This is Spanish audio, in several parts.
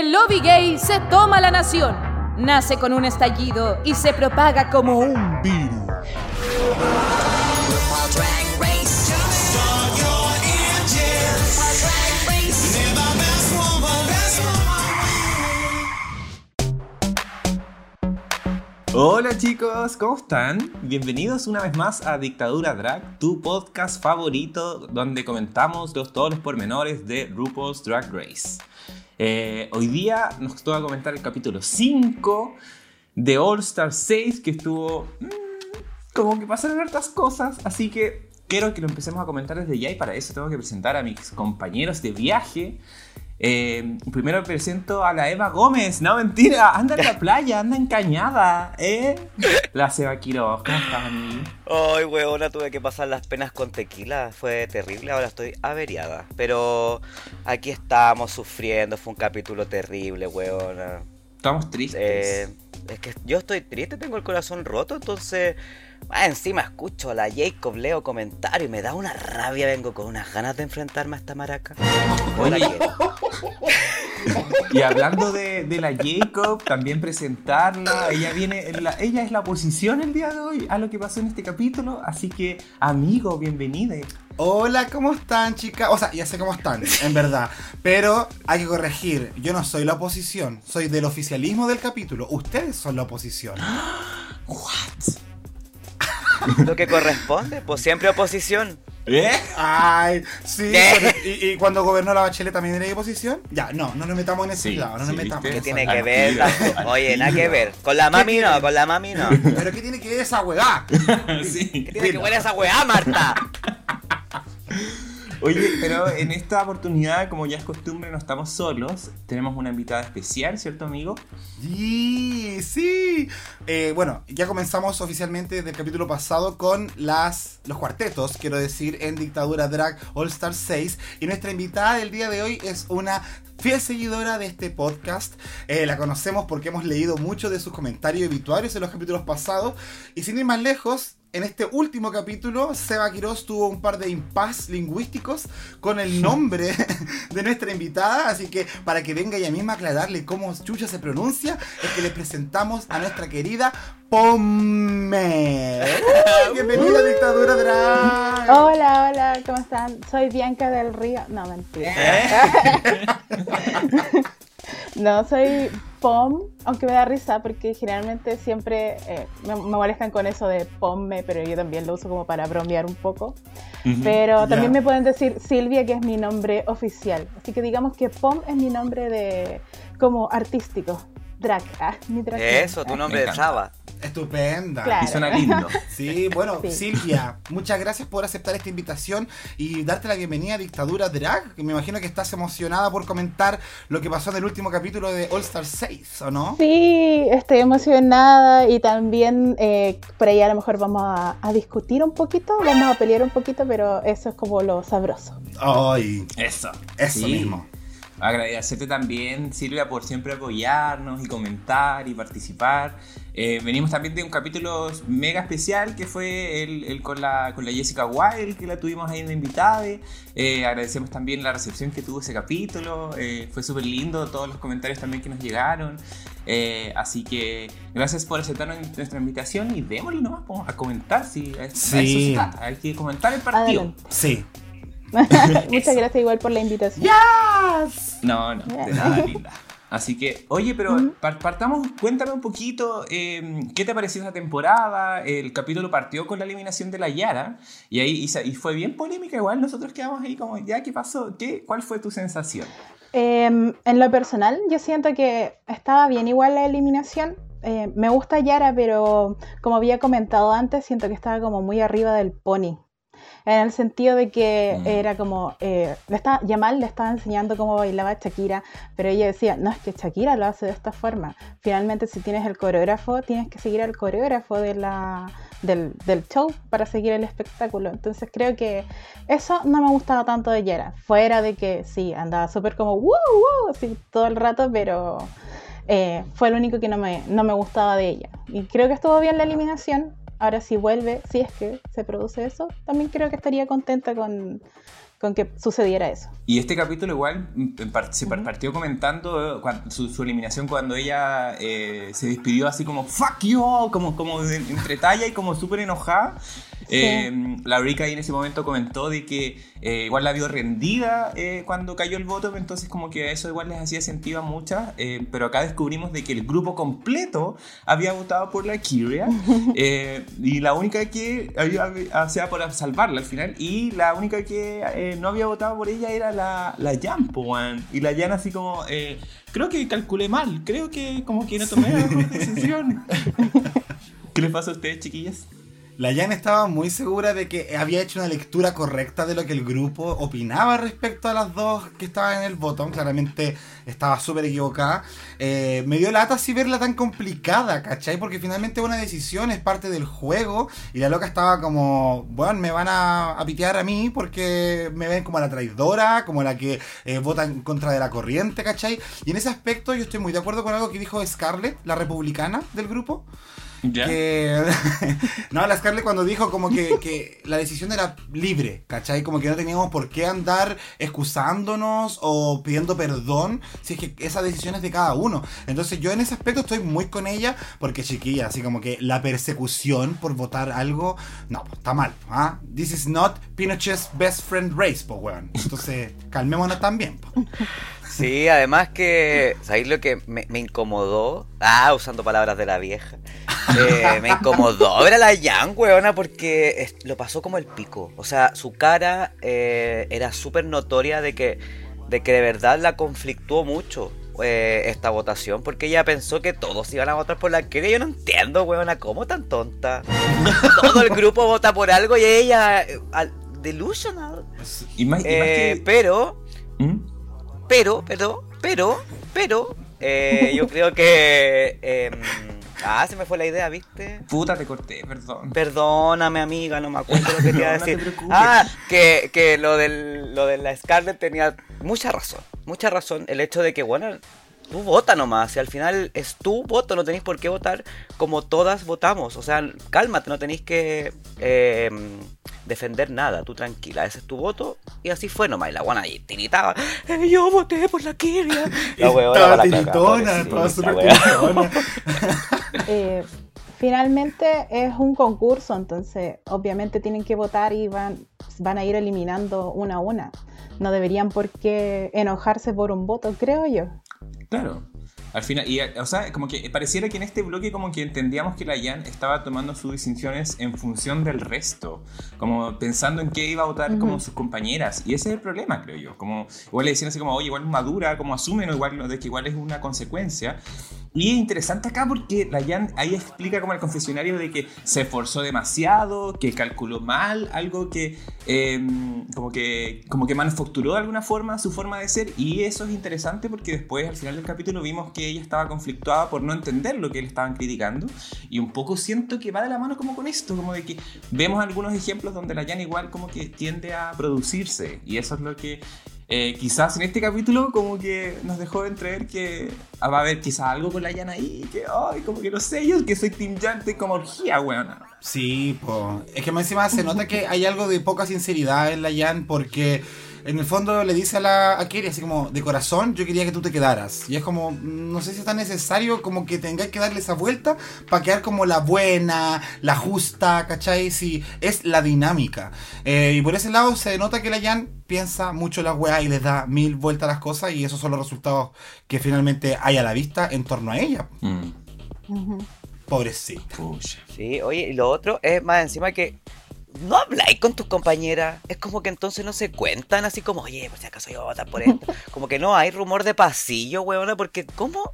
el lobby gay se toma la nación. Nace con un estallido y se propaga como un virus. Hola chicos, ¿cómo están? Bienvenidos una vez más a Dictadura Drag, tu podcast favorito donde comentamos los, todos los pormenores de RuPaul's Drag Race. Eh, hoy día nos toca comentar el capítulo 5 de All Star 6 que estuvo... mm, como que pasaron hartas cosas, así que quiero que lo empecemos a comentar desde ya y para eso tengo que presentar a mis compañeros de viaje. Eh, primero presento a la Eva Gómez. No, mentira. Anda en la playa, anda encañada. ¿Eh? La Seba Quiroz. ¿Cómo estás, amigo? Ay, weona, tuve que pasar las penas con tequila. Fue terrible, ahora estoy averiada. Pero aquí estamos sufriendo. Fue un capítulo terrible, weona. Estamos tristes. Eh, es que yo estoy triste, tengo el corazón roto, entonces. Ah, encima escucho a la Jacob, leo comentarios y me da una rabia. Vengo con unas ganas de enfrentarme a esta maraca. Oye. Y hablando de, de la Jacob, también presentarla. Ella viene, en la- ella es la oposición el día de hoy a lo que pasó en este capítulo. Así que, amigo, bienvenida. Hola, ¿cómo están, chicas? O sea, ya sé cómo están, en verdad. Pero hay que corregir. Yo no soy la oposición. Soy del oficialismo del capítulo. Ustedes son la oposición. What? Lo que corresponde, pues siempre oposición. ¿Eh? Ay, sí. ¿y, y cuando gobernó la Bachelet también era de oposición? Ya, no, no nos metamos en ese Sí, lado. No sí, nos metamos. ¿Qué en tiene que ver? Oye, nada que ver. Con la mami no, con la mami no. Pero ¿qué tiene que ver esa? Sí. ¿Qué tiene que ver esa weá, Marta? Oye, pero en esta oportunidad, como ya es costumbre, no estamos solos. Tenemos una invitada especial, ¿cierto, amigo? Sí, sí. Eh, bueno, ya comenzamos oficialmente del capítulo pasado con las, los cuartetos, quiero decir, en Dictadura Drag All Star 6. Y nuestra invitada del día de hoy es una fiel seguidora de este podcast. Eh, la conocemos porque hemos leído mucho de sus comentarios y obituarios en los capítulos pasados. Y sin ir más lejos, en este último capítulo, Seba Quiroz tuvo un par de impas lingüísticos con el nombre de nuestra invitada. Así que para que venga ella misma a aclararle cómo chucha se pronuncia, es que les presentamos a nuestra querida Pomme. ¡Uy! Bienvenida a Dictadura Drag. Hola, hola, ¿cómo están? Soy Bianca del Río. No, mentira. no, soy POM, aunque me da risa porque generalmente siempre eh, me, me molestan con eso de POMME, pero yo también lo uso como para bromear un poco. Pero también me pueden decir Silvia, que es mi nombre oficial. Así que digamos que POM es mi nombre de como artístico. Ah, mi. Eso, tu nombre de. Saba. Estupenda. Claro. Y suena lindo. Sí, bueno, Sí. Silvia, muchas gracias por aceptar esta invitación y darte la bienvenida a Dictadura Drag, que me imagino que estás emocionada por comentar lo que pasó en el último capítulo de All Star 6, ¿o no? Sí, estoy emocionada y también eh, por ahí a lo mejor vamos a, a discutir un poquito, vamos a pelear un poquito, pero eso es como lo sabroso. Ay, Eso. eso Sí. mismo. Agradecerte también, Silvia, por siempre apoyarnos y comentar y participar. Eh, venimos también de un capítulo mega especial que fue el, el con, la, con la Jessica Wilde, que la tuvimos ahí de invitada. Eh, agradecemos también la recepción que tuvo ese capítulo. eh, fue súper lindo, todos los comentarios también que nos llegaron. Así que gracias por aceptar nuestra invitación y démosle nomás a comentar. Si, a, a eso Sí. trata, hay que comentar el partido. Adelante. Sí. Muchas gracias igual por la invitación. No, no, de nada, linda. Así que, oye, pero par- partamos, cuéntame un poquito, eh, ¿qué te pareció esa temporada? El capítulo partió con la eliminación de la Yara y ahí y, fue bien polémica, igual nosotros quedamos ahí como, ya, ¿qué pasó? ¿Qué, ¿Cuál fue tu sensación? Eh, en lo personal, yo siento que estaba bien igual la eliminación. Eh, me gusta Yara, pero como había comentado antes, siento que estaba como muy arriba del pony. En el sentido de que Mm. era como, eh, le estaba, Yamal le estaba enseñando cómo bailaba Shakira, pero ella decía, no, es que Shakira lo hace de esta forma. Finalmente, si tienes el coreógrafo, tienes que seguir al coreógrafo de la, del, del show para seguir el espectáculo. Entonces creo que eso no me gustaba tanto de Yara. Fuera de que sí, andaba súper como, wow, wow, así todo el rato, pero eh, fue lo único que no me, no me gustaba de ella. Y creo que estuvo bien la eliminación. Ahora si vuelve, si es que se produce eso, también creo que estaría contenta con, con que sucediera eso. Y este capítulo igual mm, par- se par- partió comentando eh, su, su eliminación cuando ella eh, se despidió así como fuck you, all", como, como entre talla y como súper enojada. Eh, la Rica ahí en ese momento comentó de que eh, igual la vio rendida eh, cuando cayó el voto, entonces como que eso igual les hacía sentido a muchas, eh, pero acá descubrimos de que el grupo completo había votado por la Kyria eh, y la única que había, o sea, por salvarla al final, y la única que eh, no había votado por ella era la, la Jan, y la Jan así como, creo que calculé mal, creo que como que no tomé la decisión. ¿Qué les pasa a ustedes, chiquillas? La Jan estaba muy segura de que había hecho una lectura correcta de lo que el grupo opinaba respecto a las dos que estaban en el botón. Claramente estaba súper equivocada. Eh, me dio lata así verla tan complicada, ¿cachai? Porque finalmente una decisión es parte del juego. Y la loca estaba como, bueno, me van a, a pitear a mí porque me ven como la traidora, como la que eh, vota en contra de la corriente, ¿cachai? Y en ese aspecto yo estoy muy de acuerdo con algo que dijo Scarlett, la republicana del grupo. ¿Ya? Que. no, la Scarlett cuando dijo como que, que la decisión era libre, ¿cachai? Como que no teníamos por qué andar excusándonos o pidiendo perdón si es que esa decisión es de cada uno. Entonces yo en ese aspecto estoy muy con ella porque chiquilla, así como que la persecución por votar algo, no, pues, está mal. ¿ah? This is not Pinochet's best friend race, pues weón. Entonces calmémonos también. po. Sí, además que, ¿sabéis lo que me, me incomodó? Ah, usando palabras de la vieja. Eh, me incomodó ver a la Yang, weona, porque es- lo pasó como el pico. O sea, su cara eh, era súper notoria de que, de que de verdad la conflictuó mucho eh, esta votación, porque ella pensó que todos iban a votar por la que Yo no entiendo, weona, ¿cómo tan tonta? Todo el grupo vota por algo y ella, al- delusional. Y más, y más que... pero ¿Mm? Pero, pero, pero, pero, eh, yo creo que... em, ah, se me fue la idea, ¿viste? Puta, te corté, perdón. Perdóname, amiga, no me acuerdo lo que te iba a No, no te decir. preocupes. ah, que, que lo, del, lo de la Scarlett tenía mucha razón. Mucha razón. El hecho de que, bueno, tú vota nomás. Y al final es tu voto, no tenéis por qué votar como todas votamos. O sea, cálmate, no tenéis que eh, defender nada. Tú tranquila, ese es tu voto. Y así fue nomás. Y la guana ahí tiritaba. "Eh, yo voté por la Kiria. La huevona estaba tiritona, súper tiritona. Eh, finalmente es un concurso, entonces obviamente tienen que votar y van, van a ir eliminando una a una. No deberían por qué enojarse por un voto, creo yo. Claro. Al final, y, o sea, como que pareciera que en este bloque como que entendíamos que la Jan estaba tomando sus decisiones en función del resto, como pensando en qué iba a votar como sus compañeras, y ese es el problema, creo yo, como igual le decían así como, oye, igual es madura, como asumen, o igual de que igual es una consecuencia, y es interesante acá porque la Jan ahí explica como el confesionario de que se esforzó demasiado, que calculó mal, algo que eh, como que como que manufacturó de alguna forma su forma de ser. Y eso es interesante porque después al final del capítulo vimos que ella estaba conflictuada por no entender lo que le estaban criticando y un poco siento que va de la mano como con esto, como de que vemos algunos ejemplos donde la Jan igual como que tiende a producirse y eso es lo que eh, quizás en este capítulo como que nos dejó entrever que ah, va a haber quizás algo con la Jan ahí, que ay, como que no sé, yo que soy Team Jan, estoy como orgía, weón. Sí, po. es que más encima se nota que hay algo de poca sinceridad en la Jan porque en el fondo le dice a la a Keri así como de corazón yo quería que tú te quedaras y es como no sé si es tan necesario como que tengáis que darle esa vuelta para quedar como la buena, la justa, ¿cachai? Si es la dinámica Eh, y por ese lado se nota que la Jan piensa mucho la weá y les da mil vueltas a las cosas y esos son los resultados que finalmente hay a la vista en torno a ella. Mm. Pobrecita. pucha. Sí, oye, y lo otro es más encima que no habláis con tus compañeras. Es como que entonces no se cuentan así como, oye, por si acaso yo voy a votar por esto. Como que no hay rumor de pasillo, weona, porque ¿cómo?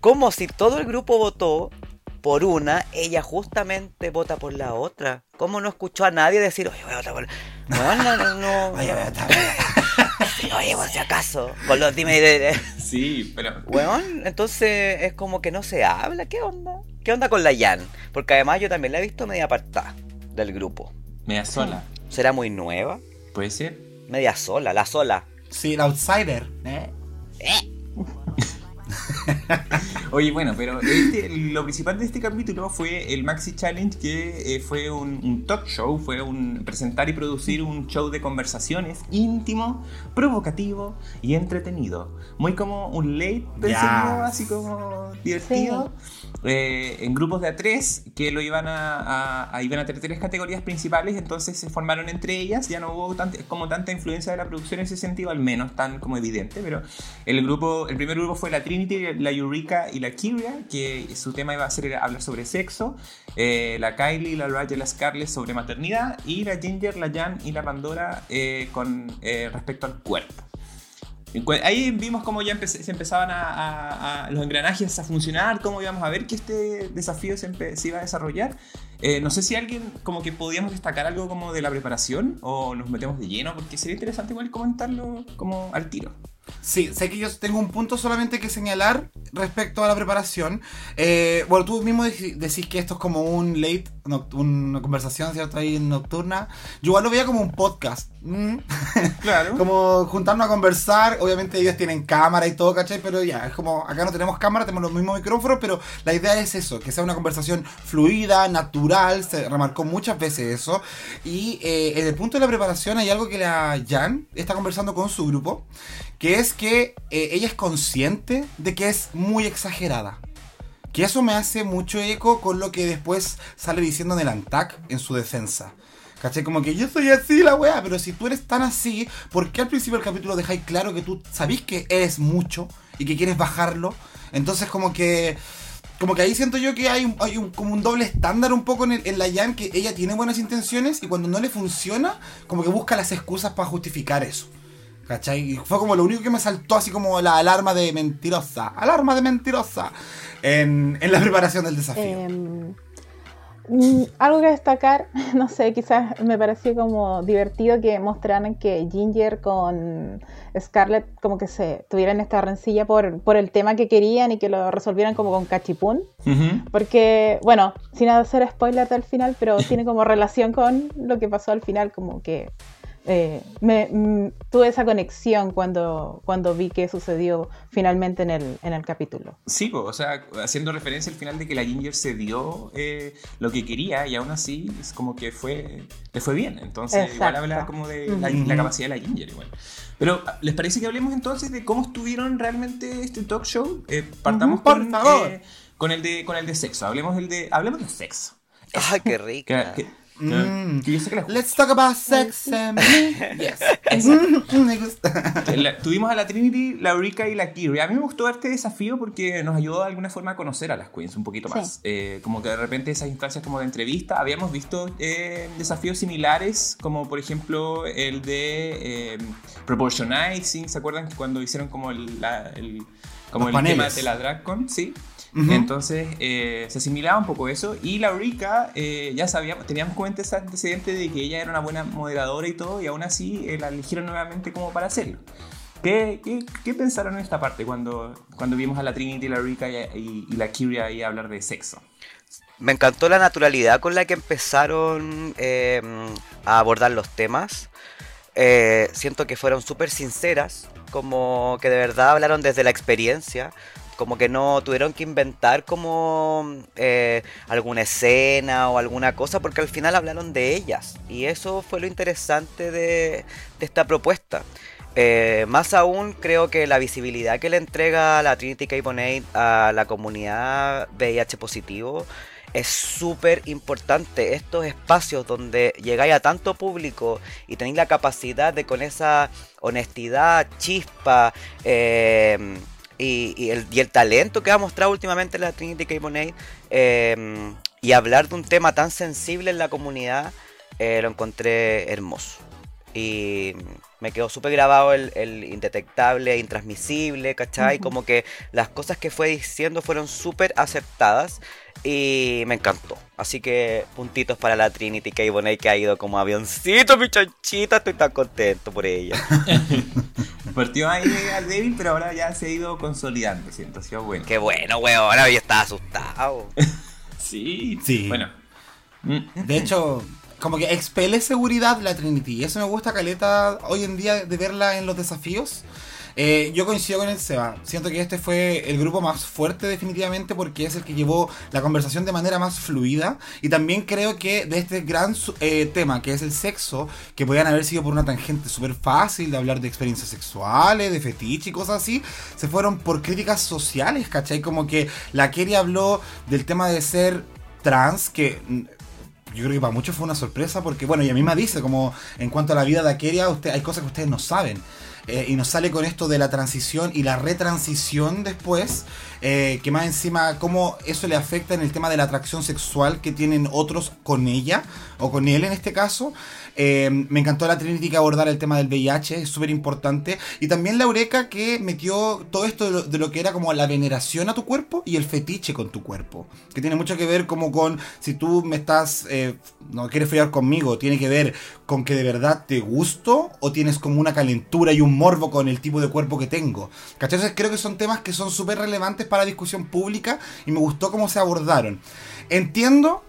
Como si todo el grupo votó por una, ella justamente vota por la otra. ¿Cómo no escuchó a nadie decir, oye, voy a votar por No, no, no, no. Vaya, vaya, está- Sí, oye, por si acaso. Con los dime de- Sí, pero Weón, entonces es como que no se habla. ¿Qué onda? ¿Qué onda con la Jan? Porque además yo también la he visto media apartada del grupo. Media sola, ¿Será muy nueva? puede ser. Media sola, la sola. Sí, el outsider. ¿eh? Oye, bueno, pero este- lo principal de este capítulo fue el Maxi Challenge, que eh, fue un, un talk show, fue un presentar y producir un show de conversaciones íntimo, provocativo y entretenido. Muy como un late, yo, así como divertido. Eh, en grupos de a tres que lo iban a, a- a- iban a tener tres categorías principales, entonces se formaron entre ellas, ya no hubo tant- como tanta influencia de la producción en ese sentido, al menos tan como evidente, pero el grupo, el primer grupo fue la Trinity, la Eureka y la Kyria, que su tema iba a ser hablar sobre sexo, eh, la Kylie, la Raya y la Scarlett sobre maternidad, y la Ginger, la Jan y la Pandora eh, con eh, respecto al cuerpo. Ahí vimos cómo ya se empezaban a, los engranajes a funcionar, cómo íbamos a ver que este desafío se iba a desarrollar. Eh, no sé si alguien como que podíamos destacar algo como de la preparación o nos metemos de lleno, porque sería interesante igual comentarlo como al tiro. Sí, sé que yo tengo un punto solamente que señalar respecto a la preparación. Eh, bueno, tú mismo dec- decís que esto es como un late, una conversación, ¿cierto? Ahí nocturna. Yo igual lo veía como un podcast. Mm. Claro. como juntarnos a conversar. Obviamente ellos tienen cámara y todo, ¿cachai? Pero ya, es como acá no tenemos cámara, tenemos los mismos micrófonos, pero la idea es eso, que sea una conversación fluida, natural. Se remarcó muchas veces eso. Y eh, en el punto de la preparación hay algo que la Jan está conversando con su grupo, que es que eh, ella es consciente de que es muy exagerada. Que eso me hace mucho eco con lo que después sale diciendo en el ANTAC en su defensa. ¿Cachai? Como que yo soy así la weá, pero si tú eres tan así, ¿por qué al principio del capítulo dejáis claro que tú sabís que eres mucho y que quieres bajarlo? Entonces como que... Como que ahí siento yo que hay, un, como un doble estándar un poco en, el- la Jan, que ella tiene buenas intenciones y cuando no le funciona, como que busca las excusas para justificar eso. ¿Cachai? Y fue como lo único que me saltó así como la alarma de mentirosa. Alarma de mentirosa. En, en la preparación del desafío. Em, mm, algo que destacar, no sé, quizás me pareció como divertido que mostraran que Ginger con Scarlett como que se tuvieran esta rencilla por, por el tema que querían y que lo resolvieran como con cachipún. Ujú. Porque, bueno, sin hacer spoiler del final, pero tiene como relación con lo que pasó al final, como que eh, me, mm, tuve esa conexión cuando, cuando vi que sucedió finalmente en el, en el capítulo. Sí, po, o sea, haciendo referencia al final de que la Ginger se dio eh, lo que quería y aún así es como que fue, le fue bien. Entonces, igual Exacto. habla como de la, la capacidad de la Ginger igual. Pero, ¿les parece que hablemos entonces de cómo estuvieron realmente este talk show? Eh, partamos por con, favor. eh, con, el de, con el de sexo. Hablemos, del de, hablemos de sexo. Ay, qué Que, rica. que- Mm. que yo sé que les gusta. Let's talk about sex and me. Yes. Mm, me gusta. La- tuvimos a la Trinity, la Eureka y la Kyrie. A mí me gustó este desafío porque nos ayudó de alguna forma a conocer a las queens un poquito Sí. más. Eh, como que de repente esas instancias como de entrevista, habíamos visto eh, desafíos similares, como por ejemplo el de eh, Proportionizing, ¿se acuerdan que cuando hicieron como el, la- el- como Los el tema de la DragCon? Sí. Ujú. Entonces eh, se asimilaba un poco eso. Y la Eureka, eh, ya sabíamos, teníamos cuenta ese antecedente de que ella era una buena moderadora y todo, y aún así eh, la eligieron nuevamente como para hacerlo. ¿Qué, qué, qué pensaron en esta parte cuando, cuando vimos a la Trinity, la Eureka y, y- y la Kyria ahí hablar de sexo? Me encantó la naturalidad con la que empezaron eh, a abordar los temas. Eh, siento que fueron súper sinceras, como que de verdad hablaron desde la experiencia, como que no tuvieron que inventar como eh, alguna escena o alguna cosa, porque al final hablaron de ellas. Y eso fue lo interesante de, esta propuesta. Eh, más aún creo que la visibilidad que le entrega la Trinity K. Bonet a la comunidad VIH positivo es súper importante. Estos espacios donde llegáis a tanto público y tenéis la capacidad de con esa honestidad, chispa eh, y, y el, y el talento que ha mostrado últimamente la Trinity K. Bonet eh, y hablar de un tema tan sensible en la comunidad, eh, lo encontré hermoso. Y me quedó súper grabado el, el indetectable, intransmisible, ¿cachai? Ujú. Como que las cosas que fue diciendo fueron súper acertadas y me encantó. Así que puntitos para la Trinity K. Bonet que ha ido como avioncito, mi chanchita. Estoy tan contento por ella. Partió ahí al débil, pero ahora ya se ha ido consolidando, siento, ha sido bueno. Qué bueno, weón. Ahora yo estaba asustado. Sí, Sí. Bueno. Mm. De hecho, como que expele seguridad la Trinity. Y eso me gusta, Caleta, hoy en día de verla en los desafíos. Eh, yo coincido con el Seba. Siento que este fue el grupo más fuerte definitivamente porque es el que llevó la conversación de manera más fluida. Y también creo que de este gran eh, tema que es el sexo, que podían haber sido por una tangente súper fácil de hablar de experiencias sexuales, de fetiche y cosas así, se fueron por críticas sociales, ¿cachai? Como que la Kerry habló del tema de ser trans, que mm, yo creo que para muchos fue una sorpresa porque, bueno, y a mí me dice, como en cuanto a la vida de Akeria, usted, hay cosas que ustedes no saben. Eh, y nos sale con esto de la transición y la retransición después, eh, que más encima cómo eso le afecta en el tema de la atracción sexual que tienen otros con ella, o con él en este caso. Eh, me encantó la Trinity que abordar el tema del VIH, es súper importante. Y también la Eureka que metió todo esto de lo, que era como la veneración a tu cuerpo y el fetiche con tu cuerpo. Que tiene mucho que ver como con si tú me estás, eh, no quieres follar conmigo, tiene que ver con que de verdad te gusto o tienes como una calentura y un morbo con el tipo de cuerpo que tengo. ¿Cachai? creo que son temas que son súper relevantes para la discusión pública y me gustó cómo se abordaron. Entiendo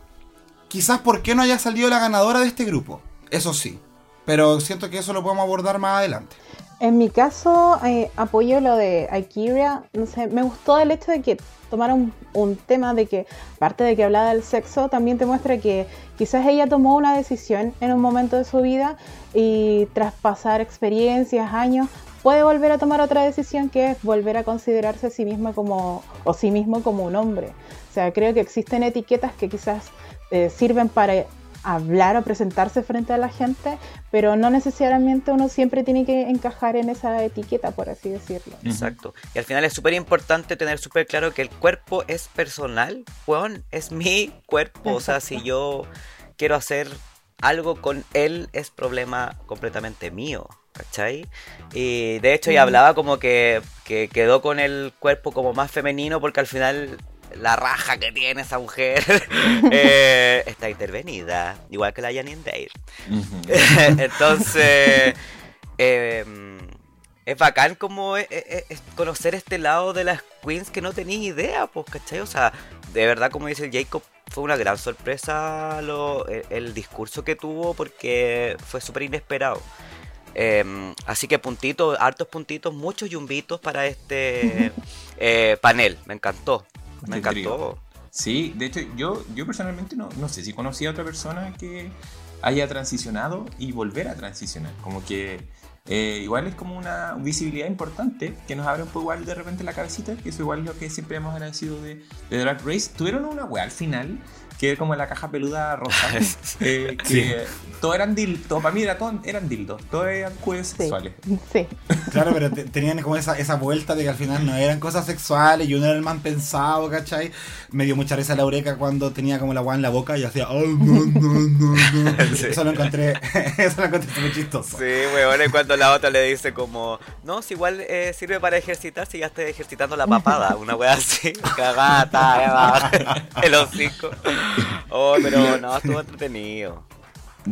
quizás por qué no haya salido la ganadora de este grupo eso sí. Pero siento que eso lo podemos abordar más adelante. En mi caso, eh, apoyo lo de Akiria. No sé, me gustó el hecho de que tomaron un, tema de que, aparte de que hablaba del sexo, también te muestra que quizás ella tomó una decisión en un momento de su vida y tras pasar experiencias, años, puede volver a tomar otra decisión que es volver a considerarse a sí misma como, o sí mismo como un hombre. O sea, creo que existen etiquetas que quizás eh, sirven para hablar o presentarse frente a la gente, pero no necesariamente uno siempre tiene que encajar en esa etiqueta, por así decirlo. Exacto. Y al final es súper importante tener súper claro que el cuerpo es personal, Juan, es mi cuerpo. O sea, si yo quiero hacer algo con él, es problema completamente mío. ¿Cachai? Y de hecho ya hablaba como que, que quedó con el cuerpo como más femenino porque al final la raja que tiene esa mujer eh, está intervenida, igual que la Janine Dale. Entonces, em, es bacán como eh, eh, conocer este lado de las queens que no tenía idea, pues, ¿cachai? O sea, de verdad, como dice el Jacob, fue una gran sorpresa el, discurso que tuvo porque fue súper inesperado. Em, así que puntitos, hartos puntitos, muchos yumbitos para este panel. Me encantó. Me encantó. Sí, de hecho, yo, yo personalmente no, no sé si conocí a otra persona que haya transicionado y volver a transicionar. Como que eh, igual es como una visibilidad importante que nos abre un poco igual de repente la cabecita, que eso igual es lo que siempre hemos agradecido de, de Drag Race. Tuvieron una weá al final que como la caja peluda rosa, eh, que todo eran dildos, para mí era todo, eran dildos, todos eran juegos sexuales. Sí. Claro, pero tenían como esa, esa vuelta de que al final no eran cosas sexuales y uno era el man pensado, ¿cachai? Me dio mucha risa la ureca cuando tenía como la guay en la boca y hacía, oh, no, no, no, no. Eso lo encontré, eso lo encontré muy chistoso. Sí, weón, y cuando la otra le dice como, no, si igual eh, sirve para ejercitar si ya estoy ejercitando la papada, una wea así, cagata, el hocico. Oh, pero no, estuvo entretenido.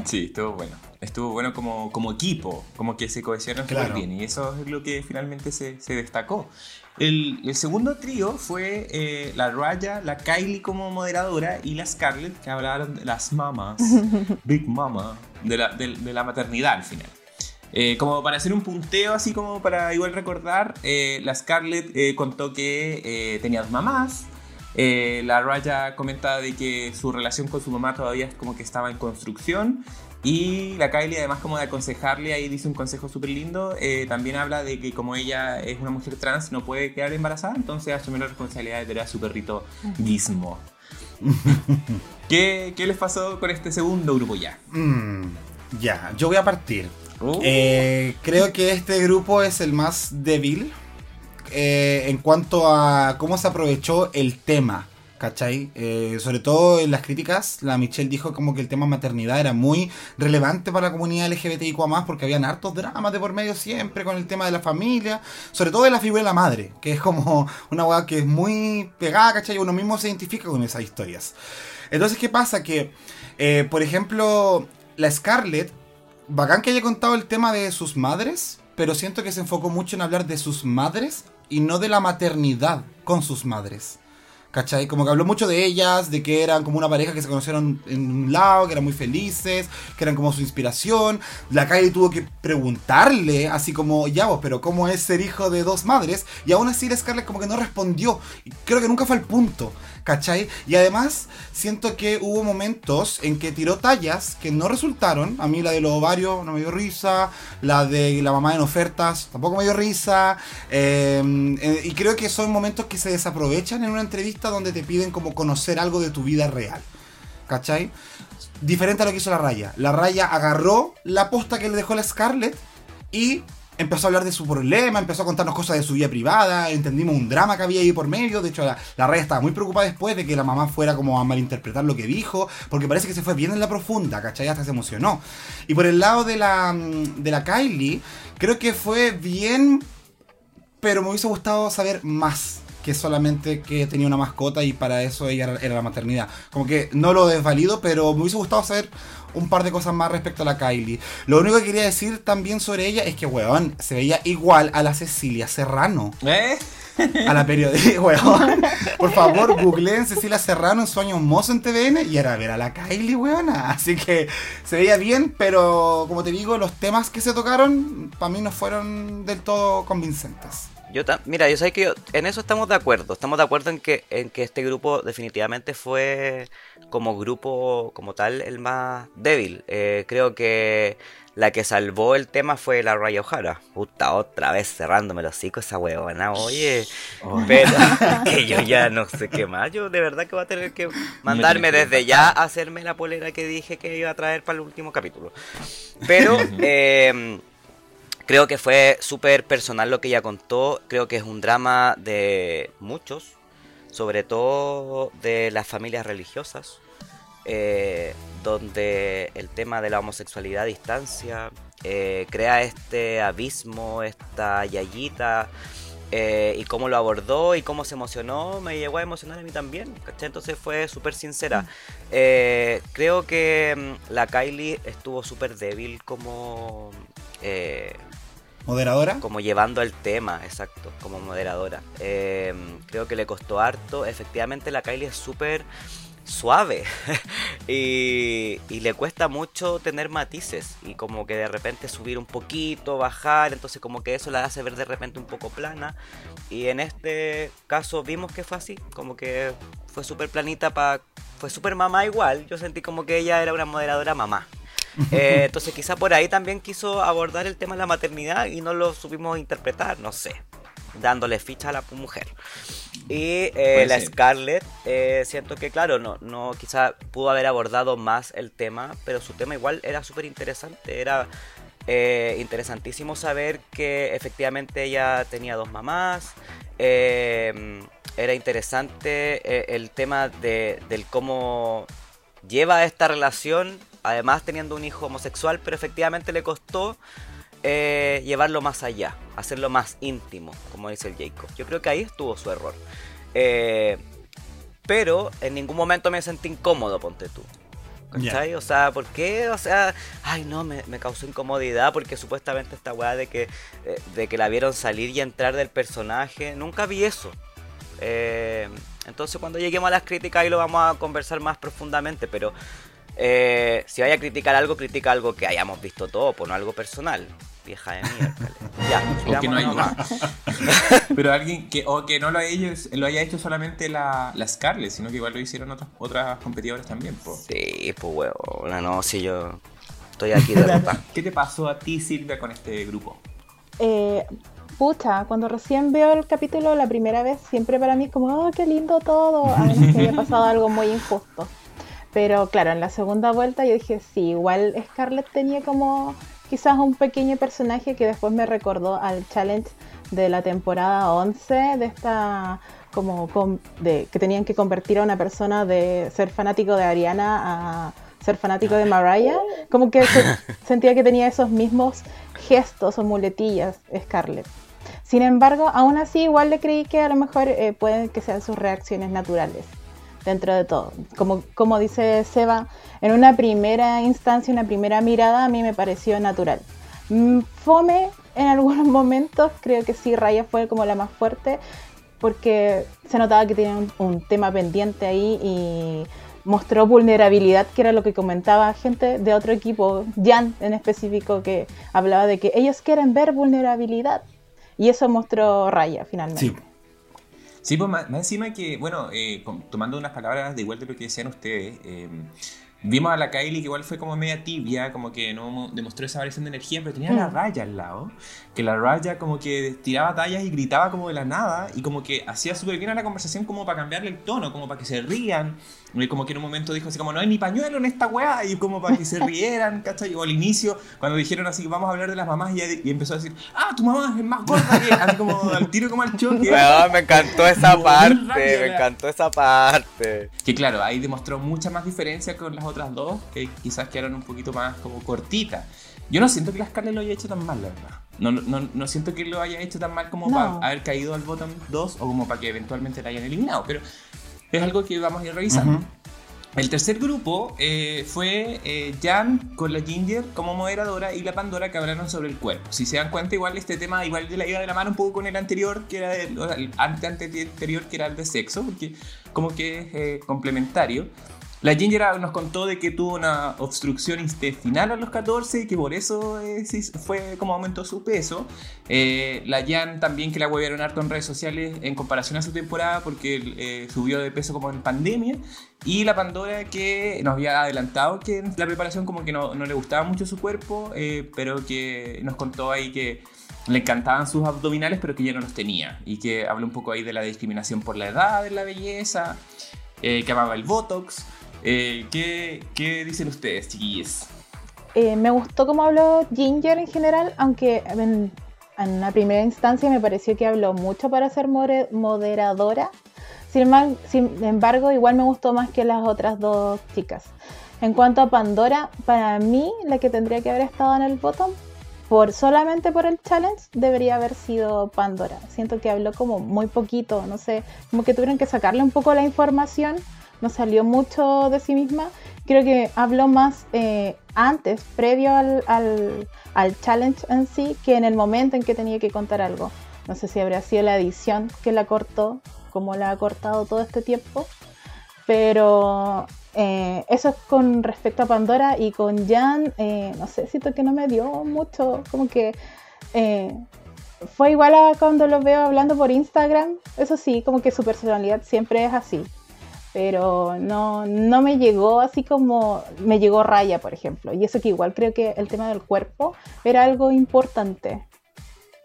Sí, estuvo bueno. Estuvo bueno como, como equipo, como que se cohesionaron súper bien. Y eso es lo que finalmente se, se destacó. El, el, segundo trío fue eh, la Raya, la Kylie como moderadora y la Scarlett, que hablaron de las mamas, Big Mama, de la, de, la maternidad al final. Eh, como para hacer un punteo, así como para igual recordar, eh, la Scarlett contó que tenía dos mamás, eh, la Raya comenta de que su relación con su mamá todavía es como que estaba en construcción. Y la Kylie, además, como de aconsejarle, ahí dice un consejo súper lindo. Eh, también habla de que, como ella es una mujer trans, no puede quedar embarazada, entonces asume la responsabilidad de tener a su perrito Gizmo. ¿Qué, ¿Qué, les pasó con este segundo grupo ya? Mm, ya, yo voy a partir. Oh. Eh, creo que este grupo es el más débil eh, en cuanto a cómo se aprovechó el tema, ¿cachai? Eh, sobre todo en las críticas, la Michelle dijo como que el tema maternidad era muy relevante para la comunidad LGBTIQ+, porque habían hartos dramas de por medio siempre con el tema de la familia, sobre todo de la figura de la madre, que es como una weá que es muy pegada, ¿cachai? Uno mismo se identifica con esas historias. Entonces, ¿qué pasa? Que, eh, por ejemplo, la Scarlett, bacán que haya contado el tema de sus madres, pero siento que se enfocó mucho en hablar de sus madres y no de la maternidad con sus madres. ¿Cachai? Como que habló mucho de ellas, de que eran como una pareja que se conocieron en un lado, que eran muy felices, que eran como su inspiración. La Kylie tuvo que preguntarle, así como, ya vos, pero ¿cómo es ser hijo de dos madres? Y aún así la Scarlett como que no respondió. Creo que nunca fue al punto. ¿Cachai? Y además siento que hubo momentos en que tiró tallas que no resultaron. A mí la de los ovarios no me dio risa. La de la mamá en ofertas tampoco me dio risa. Eh, eh, y creo que son momentos que se desaprovechan en una entrevista donde te piden como conocer algo de tu vida real. ¿Cachai? Diferente a lo que hizo la raya. La raya agarró la posta que le dejó la Scarlett y empezó a hablar de su problema, empezó a contarnos cosas de su vida privada, entendimos un drama que había ahí por medio, de hecho la, la Raya estaba muy preocupada después de que la mamá fuera como a malinterpretar lo que dijo, porque parece que se fue bien en la profunda, ¿cachai? Hasta se emocionó. Y por el lado de la, mm, de la Kylie, creo que fue bien, pero me hubiese gustado saber más que solamente que tenía una mascota y para eso ella era, era la maternidad. Como que no lo desvalido, pero me hubiese gustado saber un par de cosas más respecto a la Kylie. Lo único que quería decir también sobre ella es que, weón, se veía igual a la Cecilia Serrano. ¿Eh? A la periodista, weón. Por favor, googleen Cecilia Serrano en Sueño Mozo en TVN y era ver a la Kylie, weón. Así que se veía bien, pero como te digo, los temas que se tocaron para mí no fueron del todo convincentes. Yo mira, yo sé que yo- en eso estamos de acuerdo. Estamos de acuerdo en que, en que este grupo definitivamente fue como grupo, como tal, el más débil. Eh, creo que la que salvó el tema fue la Raya O'Hara. Puta, otra vez cerrándome los hocico esa huevona, oye. Pero que yo ya no sé qué más. Yo de verdad que voy a tener que mandarme desde ya a hacerme la polera que dije que iba a traer para el último capítulo. Pero, eh, Creo que fue súper personal lo que ella contó. Creo que es un drama de muchos, sobre todo de las familias religiosas, eh, donde el tema de la homosexualidad a distancia eh, crea este abismo, esta yayita. eh, y cómo lo abordó y cómo se emocionó, me llegó a emocionar a mí también, ¿cachai? Entonces fue súper sincera. Eh, creo que mm, la Kylie estuvo súper débil como... eh, ¿Moderadora? como llevando el tema, exacto, como moderadora. Eh, creo que le costó harto. Efectivamente, la Kylie es súper suave y, y le cuesta mucho tener matices y como que de repente subir un poquito, bajar, entonces como que eso la hace ver de repente un poco plana y en este caso vimos que fue así, como que fue súper planita para... Fue súper mamá igual, yo sentí como que ella era una moderadora mamá. Eh, entonces quizá por ahí también quiso abordar el tema de la maternidad y no lo supimos interpretar, no sé, dándole ficha a la mujer. Y eh, la ser. Scarlett, eh, siento que claro, no, no, quizá pudo haber abordado más el tema, pero su tema igual era súper interesante, era eh, interesantísimo saber que efectivamente ella tenía dos mamás. eh, era interesante eh, el tema de, del cómo lleva esta relación, además teniendo un hijo homosexual, pero efectivamente le costó eh, llevarlo más allá, hacerlo más íntimo, como dice el Jacob. Yo creo que ahí estuvo su error. Eh, pero en ningún momento me sentí incómodo, ponte tú. ¿Cachai? O sea, ¿por qué? O sea, ay no, me, me causó incomodidad porque supuestamente esta weá de que, eh, de que la vieron salir y entrar del personaje, nunca vi eso. Eh, entonces cuando lleguemos a las críticas ahí lo vamos a conversar más profundamente, pero eh, si vaya a criticar algo, critica algo que hayamos visto todo, pues no algo personal. Vieja de mierda. Ya, O que no hay sigámonos. Pero alguien que, o que no lo haya, lo haya hecho solamente la, la Scarlett, sino que igual lo hicieron otras, otras competidoras también. po. Sí, pues huevona, no, si yo estoy aquí de ropa. ¿Qué te pasó a ti, Silvia, con este grupo? Eh, pucha, cuando recién veo el capítulo la primera vez, siempre para mí es como, oh, qué lindo todo, a menos que haya pasado algo muy injusto. Pero claro, en la segunda vuelta yo dije, sí, igual Scarlett tenía como quizás un pequeño personaje que después me recordó al challenge de la temporada 11 de esta como de que tenían que convertir a una persona de ser fanático de Ariana a ser fanático de Mariah, como que se- sentía que tenía esos mismos gestos o muletillas Scarlett. Sin embargo, aún así igual le creí que a lo mejor eh, pueden que sean sus reacciones naturales dentro de todo. Como, como dice Seba, en una primera instancia, una primera mirada, a mí me pareció natural. Mm, Fome en algunos momentos, creo que sí, Raya fue como la más fuerte, porque se notaba que tenía un, un tema pendiente ahí y mostró vulnerabilidad, que era lo que comentaba gente de otro equipo, Jan en específico, que hablaba de que ellos quieren ver vulnerabilidad. Y eso mostró Raya finalmente. Sí. Sí, pues más, más encima que, bueno, eh, tomando unas palabras de igual de lo que decían ustedes, eh, vimos a la Kylie que igual fue como media tibia, como que no mo- demostró esa variación de energía, pero tenía la Mm. raya al lado, que la raya como que tiraba tallas y gritaba como de la nada, y como que hacía súper bien a la conversación como para cambiarle el tono, como para que se rían, y como que en un momento dijo así como, no hay ni pañuelo en esta weá, y como para que se rieran, ¿cachai? O al inicio, cuando dijeron así, vamos a hablar de las mamás, y, y empezó a decir, ah, tu mamá es más gorda que, así como al tiro como al choque. Weón, me encantó esa parte, me encantó esa parte. Que claro, ahí demostró mucha más diferencia con las otras dos, que quizás quedaron un poquito más como cortitas. Yo no siento que la Scarlett lo haya hecho tan mal, la verdad. No, no, no siento que lo haya hecho tan mal como No. para haber caído al bottom 2 o como para que eventualmente la hayan eliminado, pero es algo que vamos a ir revisando. El tercer grupo eh, fue eh, Jan con la Ginger como moderadora y la Pandora que hablaron sobre el cuerpo. Si se dan cuenta, igual este tema igual de la iba de la mano un poco con el anterior, que era el, o sea, el ante, ante anterior, que era el de sexo, porque como que es eh, complementario. La Ginger ah, nos contó de que tuvo una obstrucción intestinal a los 14 y que por eso eh, fue como aumentó su peso. Eh, la Jan también que la huevearon harto en redes sociales en comparación a su temporada porque eh, subió de peso como en pandemia. Y la Pandora que nos había adelantado que en la preparación como que no, no le gustaba mucho su cuerpo, pero que nos contó ahí que le encantaban sus abdominales, pero que ya no los tenía. Y que habló un poco ahí de la discriminación por la edad, de la belleza, que amaba el Botox. Eh, ¿qué, ¿Qué dicen ustedes, chiquillos? Eh, me gustó cómo habló Ginger en general, aunque en, en una primera instancia me pareció que habló mucho para ser moderadora. Sin, embar- sin embargo, igual me gustó más que las otras dos chicas. En cuanto a Pandora, para mí la que tendría que haber estado en el bottom, por solamente por el challenge, debería haber sido Pandora. Siento que habló como muy poquito, no sé, como que tuvieron que sacarle un poco la información, no salió mucho de sí misma. Creo que habló más eh, antes, previo al, al- al challenge en sí, que en el momento en que tenía que contar algo. No sé si habría sido la edición que la cortó, como la ha cortado todo este tiempo. Pero eh, eso es con respecto a Pandora y con Jan, eh, no sé, siento que no me dio mucho, como que fue igual a cuando lo veo hablando por Instagram, eso sí, como que su personalidad siempre es así, pero no, no me llegó así como me llegó Raya, por ejemplo, y eso que igual creo que el tema del cuerpo era algo importante.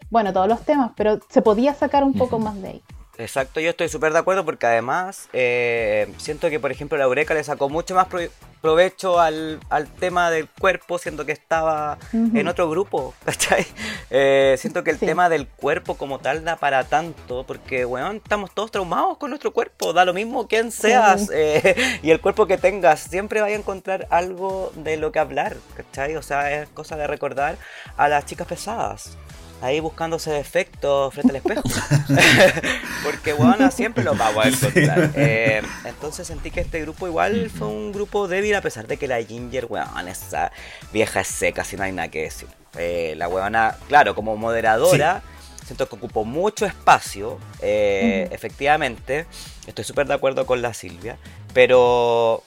Bueno, todos los temas, pero se podía sacar un poco más de ahí. Exacto, yo estoy súper de acuerdo porque además eh, siento que, por ejemplo, la Eureka le sacó mucho más pro- provecho al, al tema del cuerpo, siendo que estaba Ujú. en otro grupo, ¿cachai? Eh, siento que el Sí. tema del cuerpo como tal da para tanto, porque, weón, estamos todos traumados con nuestro cuerpo, da lo mismo quién seas Sí. eh, y el cuerpo que tengas, siempre vaya a encontrar algo de lo que hablar, ¿cachai? O sea, es cosa de recordar a las chicas pesadas. Ahí buscándose defectos frente al espejo. Porque, bueno, siempre lo vamos a encontrar. Eh, entonces sentí que este grupo igual fue un grupo débil, a pesar de que la Ginger, weón, esa vieja es seca, si no hay nada que decir. Eh, la weona, claro, como moderadora, siento que ocupó mucho espacio, eh, efectivamente. Estoy súper de acuerdo con la Silvia, pero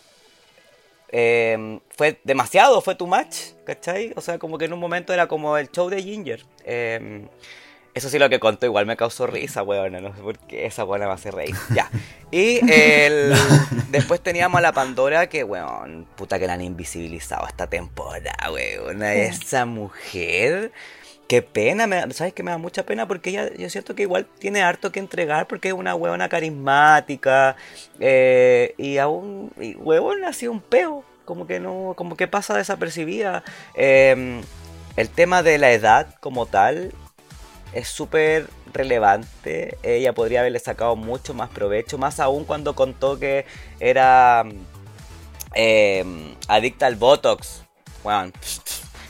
eh, fue demasiado, fue too much, ¿cachai? O sea, como que en un momento era como el show de Ginger. Eh, eso sí lo que contó igual me causó risa, weón, no sé por qué esa buena me hace reír. Ya. Y el, después teníamos a la Pandora que, weón, puta que la han invisibilizado esta temporada, weón. Esa mujer... Qué pena, me ¿sabes que me da mucha pena? Porque ella, yo siento que igual tiene harto que entregar porque es una huevona carismática eh, y aún, y huevón ha sido un peo, como que no, como que pasa desapercibida. Eh, el tema de la edad como tal es súper relevante, ella podría haberle sacado mucho más provecho, más aún cuando contó que era eh, adicta al Botox. Weón,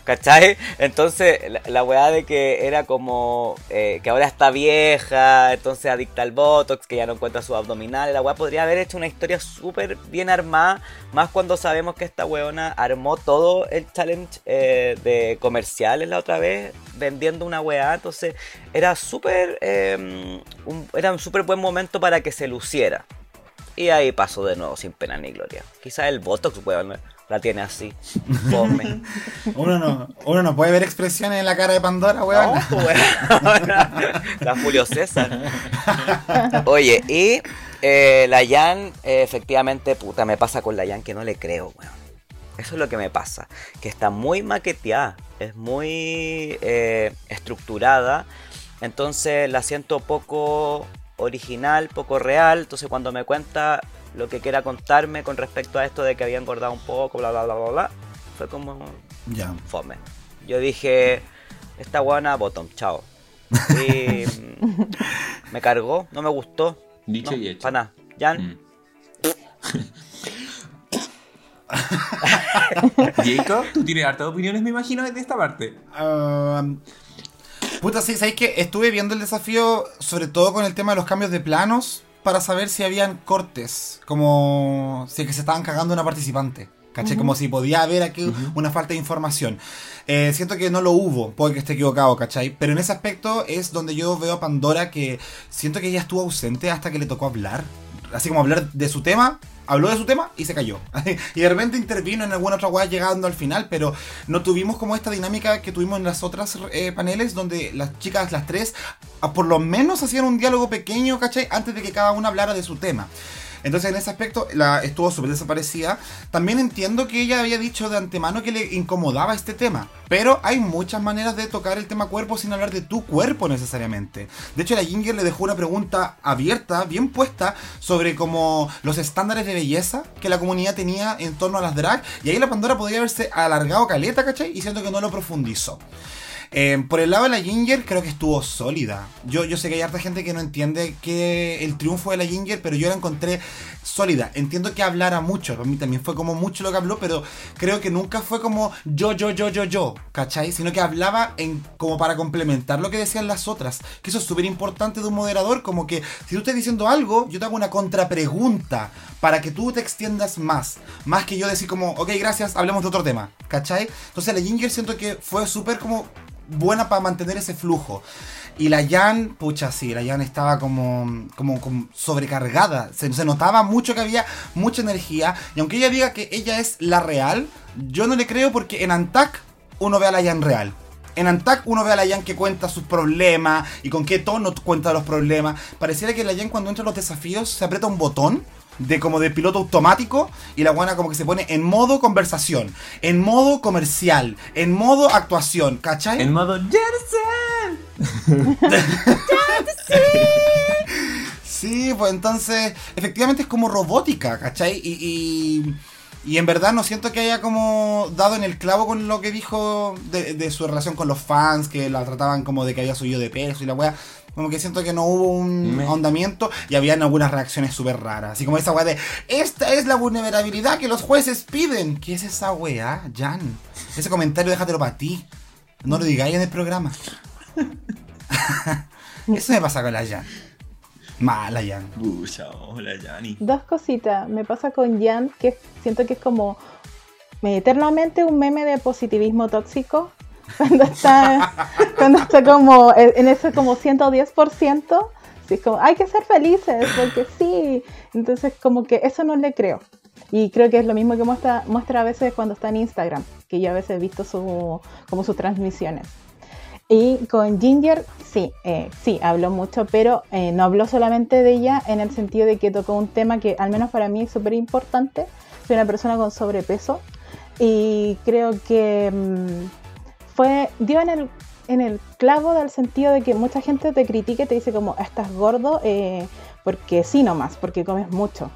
¿Cachai? Entonces, la, la weá de que era como eh, que ahora está vieja, entonces adicta al Botox, que ya no encuentra su abdominal. La weá podría haber hecho una historia súper bien armada, más cuando sabemos que esta weona armó todo el challenge eh, de comerciales la otra vez, vendiendo una weá. Entonces, era súper. un- era un súper buen momento para que se luciera. Y ahí pasó de nuevo sin pena ni gloria. Quizás el Botox, weón, la tiene así. Fome. Uno no, uno no puede ver expresiones en la cara de Pandora, weón. No, pues, weón. La Julio César. Oye, y eh, la Jan, eh, efectivamente, puta, me pasa con la Jan que no le creo, weón. Eso es lo que me pasa. Que está muy maqueteada. Es muy eh, estructurada. Entonces la siento poco original, poco real. Entonces cuando me cuenta lo que quiera contarme con respecto a esto de que había engordado un poco, bla, bla, bla, bla, bla, fue como, Ya. fome. Yo dije, esta guana bottom, chao. Y me cargó, no me gustó. Dicho no, y hecho. pa' nada. Jan, Mm. Jacob, tú tienes hartas opiniones, me imagino, de esta parte. Ah, puta, sí, ¿sabéis que Estuve viendo el desafío, sobre todo con el tema de los cambios de planos, para saber si habían cortes, como si es que se estaban cagando una participante. ¿Caché? Como si podía haber aquí una falta de información. Eh, siento que no lo hubo, puede que esté equivocado, ¿cachai? Pero en ese aspecto es donde yo veo a Pandora que siento que ella estuvo ausente hasta que le tocó hablar. Así como hablar de su tema, habló de su tema y se cayó. y de repente intervino en alguna otra weá llegando al final, pero no tuvimos como esta dinámica que tuvimos en las otras eh, paneles donde las chicas, las tres, a- por lo menos hacían un diálogo pequeño, ¿cachai? Antes de que cada una hablara de su tema. Entonces en ese aspecto la estuvo súper desaparecida. También entiendo que ella había dicho de antemano que le incomodaba este tema. Pero hay muchas maneras de tocar el tema cuerpo sin hablar de tu cuerpo necesariamente. De hecho la Ginger le dejó una pregunta abierta, bien puesta, sobre como los estándares de belleza que la comunidad tenía en torno a las drag. Y ahí la Pandora podría haberse alargado caleta, ¿cachai? Y siento que no lo profundizó. Eh, por el lado de la Ginger, creo que estuvo sólida. Yo, yo sé que hay harta gente que no entiende que el triunfo de la Ginger, pero yo la encontré sólida. Entiendo que hablara mucho, para mí también fue como mucho lo que habló, pero creo que nunca fue como yo, yo, yo, yo, yo, ¿cachai? Sino que hablaba en, como para complementar lo que decían las otras. Que eso es súper importante de un moderador, como que si tú estás diciendo algo, yo te hago una contrapregunta para que tú te extiendas más. Más que yo decir como, ok, gracias, hablemos de otro tema, ¿cachai? Entonces la Ginger siento que fue súper como buena para mantener ese flujo. Y la Jan, pucha, sí, la Jan estaba como, como, sobrecargada. Se, se notaba mucho que había mucha energía. Y aunque ella diga que ella es la real, yo no le creo porque en Antac uno ve a la Jan real. En Antac uno ve a la Jan que cuenta sus problemas y con qué tono cuenta los problemas. Pareciera que la Jan cuando entra a los desafíos se aprieta un botón de como de piloto automático y la guana como que se pone en modo conversación, en modo comercial, en modo actuación, ¿cachai? En modo Jersen. Sí, pues entonces, efectivamente es como robótica, ¿cachai? Y, y, y en verdad no siento que haya como dado en el clavo con lo que dijo de, de su relación con los fans, que la trataban como de que había subido de peso y la wea. Como que siento que no hubo un Me- ahondamiento y habían algunas reacciones súper raras. Así como esa wea de, esta es la vulnerabilidad que los jueces piden. ¿Qué es esa wea, Jan? Ese comentario déjatelo para ti. No lo digáis en el programa. Eso me pasa con la Jan. Mala Jan. Pucha, hola, Yanni. Dos cositas. Me pasa con Jan, que siento que es como eh, eternamente un meme de positivismo tóxico. Cuando está, cuando está como eh, en ese como 110%. Sí, es como, hay que ser felices, porque sí. Entonces, como que eso no le creo. Y creo que es lo mismo que muestra, muestra a veces cuando está en Instagram, que yo a veces he visto su, como sus transmisiones. Y con Ginger, sí, eh, sí, habló mucho, pero eh, no habló solamente de ella en el sentido de que tocó un tema que al menos para mí es súper importante. Soy una persona con sobrepeso y creo que mm, fue, dio en el, en el clavo del sentido de que mucha gente te critique y te dice como, estás gordo eh, porque sí nomás, porque comes mucho.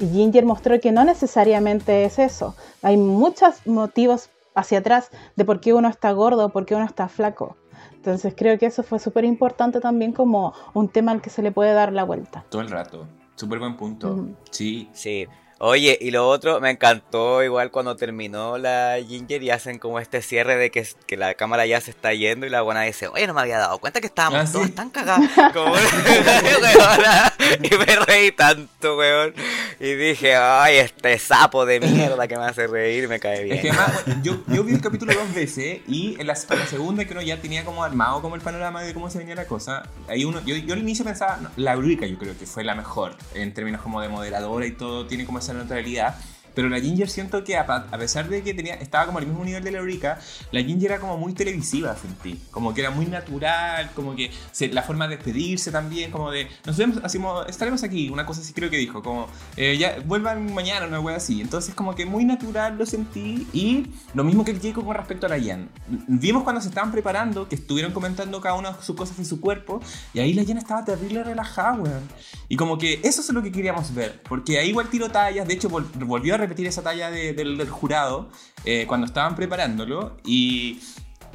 Y Ginger mostró que no necesariamente es eso. Hay muchos motivos hacia atrás de por qué uno está gordo, por qué uno está flaco. Entonces creo que eso fue súper importante también como un tema al que se le puede dar la vuelta. Todo el rato. Súper buen punto. Sí. Sí. Oye, y lo otro, me encantó igual cuando terminó la Ginger y hacen como este cierre de que, que la cámara ya se está yendo y la buena dice, oye, no me había dado cuenta que estábamos Ah, sí. todos tan cagados. Como- y me reí tanto, weón. Y dije, ay, este sapo de mierda que me hace reír, me cae bien. Es que además, yo, yo vi el capítulo dos veces y en la, para la segunda que uno ya tenía como armado como el panorama de cómo se venía la cosa. Ahí uno, yo, yo al inicio pensaba, no, la Eurica yo creo que fue la mejor en términos como de moderadora y todo, tiene como esa neutralidad. Pero la Ginger siento que a, a pesar de que tenía, estaba como al mismo nivel de la Eurica, la Ginger era como muy televisiva, sentí. Como que era muy natural, como que se- la forma de despedirse también, como de, nos vemos, hacemos, estaremos aquí, una cosa así creo que dijo, como, eh, ya, vuelvan mañana, una wea así. Entonces como que muy natural lo sentí y lo mismo que el Jacob con respecto a la Jan. Vimos cuando se estaban preparando, que estuvieron comentando cada uno sus cosas en su cuerpo, y ahí la Jan estaba terrible relajada, weón. Y como que eso es lo que queríamos ver, porque ahí igual tiró tallas, de hecho vol- volvió a repetir esa talla de- del, del jurado eh, cuando estaban preparándolo, y,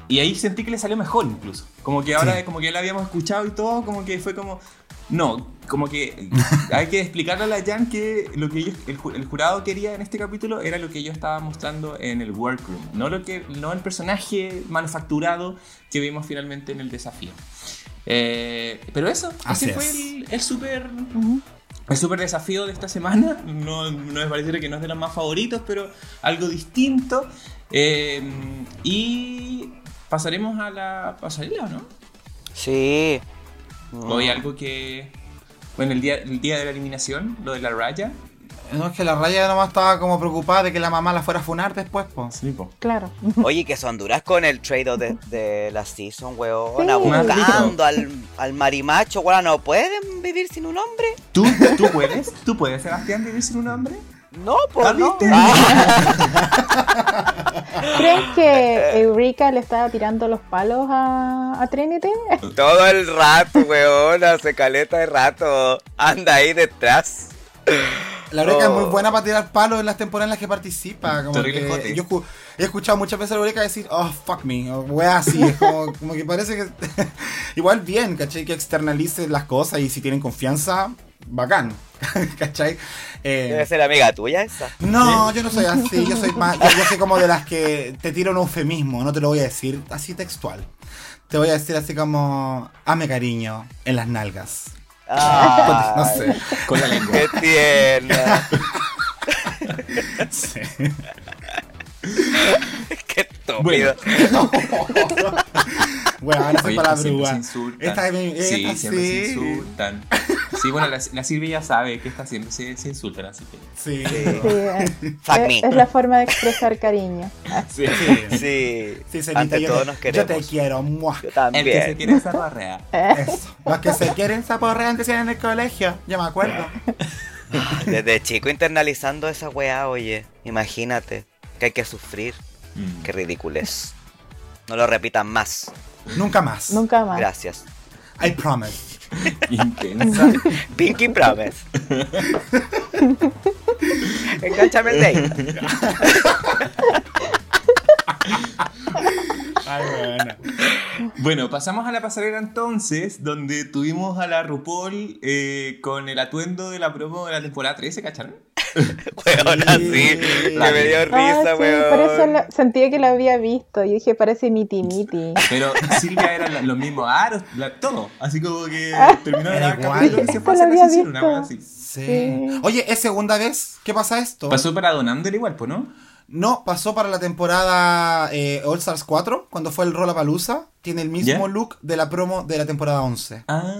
y ahí sentí que le salió mejor incluso. Como que ahora, Sí. como que ya la habíamos escuchado y todo, como que fue como... No, como que hay que explicarle a la Jan que lo que ellos, el, ju- el jurado quería en este capítulo era lo que yo estaba mostrando en el workroom, no, lo que, no el personaje manufacturado que vimos finalmente en el desafío. Eh, pero eso, Así ese fue el super el super desafío de esta semana. No, no es parecer que no es de los más favoritos, pero algo distinto. Eh, y pasaremos a la pasarela, ¿no? Sí. Hoy algo que. Bueno, el día, el día de la eliminación, lo de la raya. No, es que la raya nomás estaba como preocupada de que la mamá la fuera a funar después, pues. Sí, po. Claro. Oye, que son duras con el trade de, de la season, weona, Sí. buscando al, al marimacho, weona, no pueden vivir sin un hombre. ¿Tú, ¿Tú puedes? ¿Tú puedes, Sebastián, vivir sin un hombre? No, pues Ah, no. ¿viste? ¿Creen que Eureka le estaba tirando los palos a, a Trinity? Todo el rato, weona, se caleta de rato. Anda ahí detrás. La Eureka Oh. es muy buena para tirar palos en las temporadas en las que participa. Como que yo escu- he escuchado muchas veces a la Eureka decir, oh, fuck me, o wea así. Es como, como que parece que. Igual bien, ¿cachai? Que externalice las cosas y si tienen confianza, bacán. ¿cachai? Eh, Debe ser amiga tuya esa. no, yo no soy así, yo soy más, yo, yo soy como de las que te tiro un eufemismo, no te lo voy a decir así textual. Te voy a decir así como, ame cariño en las nalgas. Ah, No sé. Con la lengua. Qué tierna. Sí. Qué estúpido. Bueno. Bueno, ahora Oye, para esta siempre. Esta, sí, sí. siempre se insultan. Sí, bueno, la, la Silvia ya sabe que esta siempre se, se insultan, así que. Sí. Sí. Fuck es, me. es la forma de expresar cariño. Sí. Sí. Sí, Sí, ante yo, nos yo queremos. te quiero. muah. Yo El que se también. quiere esa barrea. Eso. Los que se quieren zaporrean decían en el colegio. Yo me acuerdo. Desde chico internalizando esa weá, oye. Imagínate que hay que sufrir. Mm. Qué ridículo es. No lo repitan más. Nunca más. Nunca más. Gracias. I promise. Intensa. Pinky Promise. Engánchame el date. Ay, bueno. Bueno, pasamos a la pasarela entonces, donde tuvimos a la RuPaul eh, con el atuendo de la promo de la temporada 13, ¿cacharon? Weón, así. Que me dio Ah, risa, sí, por eso weón. lo- sentía que lo había visto. Yo dije, parece miti miti. Pero Silvia era la- los mismos aros, la- todo. Así como que terminó igual. capítulo y se fue a hacer una así. Sí. Sí. Oye, ¿es segunda vez? ¿Qué pasa esto? Pasó para Donander igual, pues, ¿no? No, pasó para la temporada eh, All Stars 4, cuando fue el Rollapalooza. Tiene el mismo look de la promo de la temporada 11. Ah.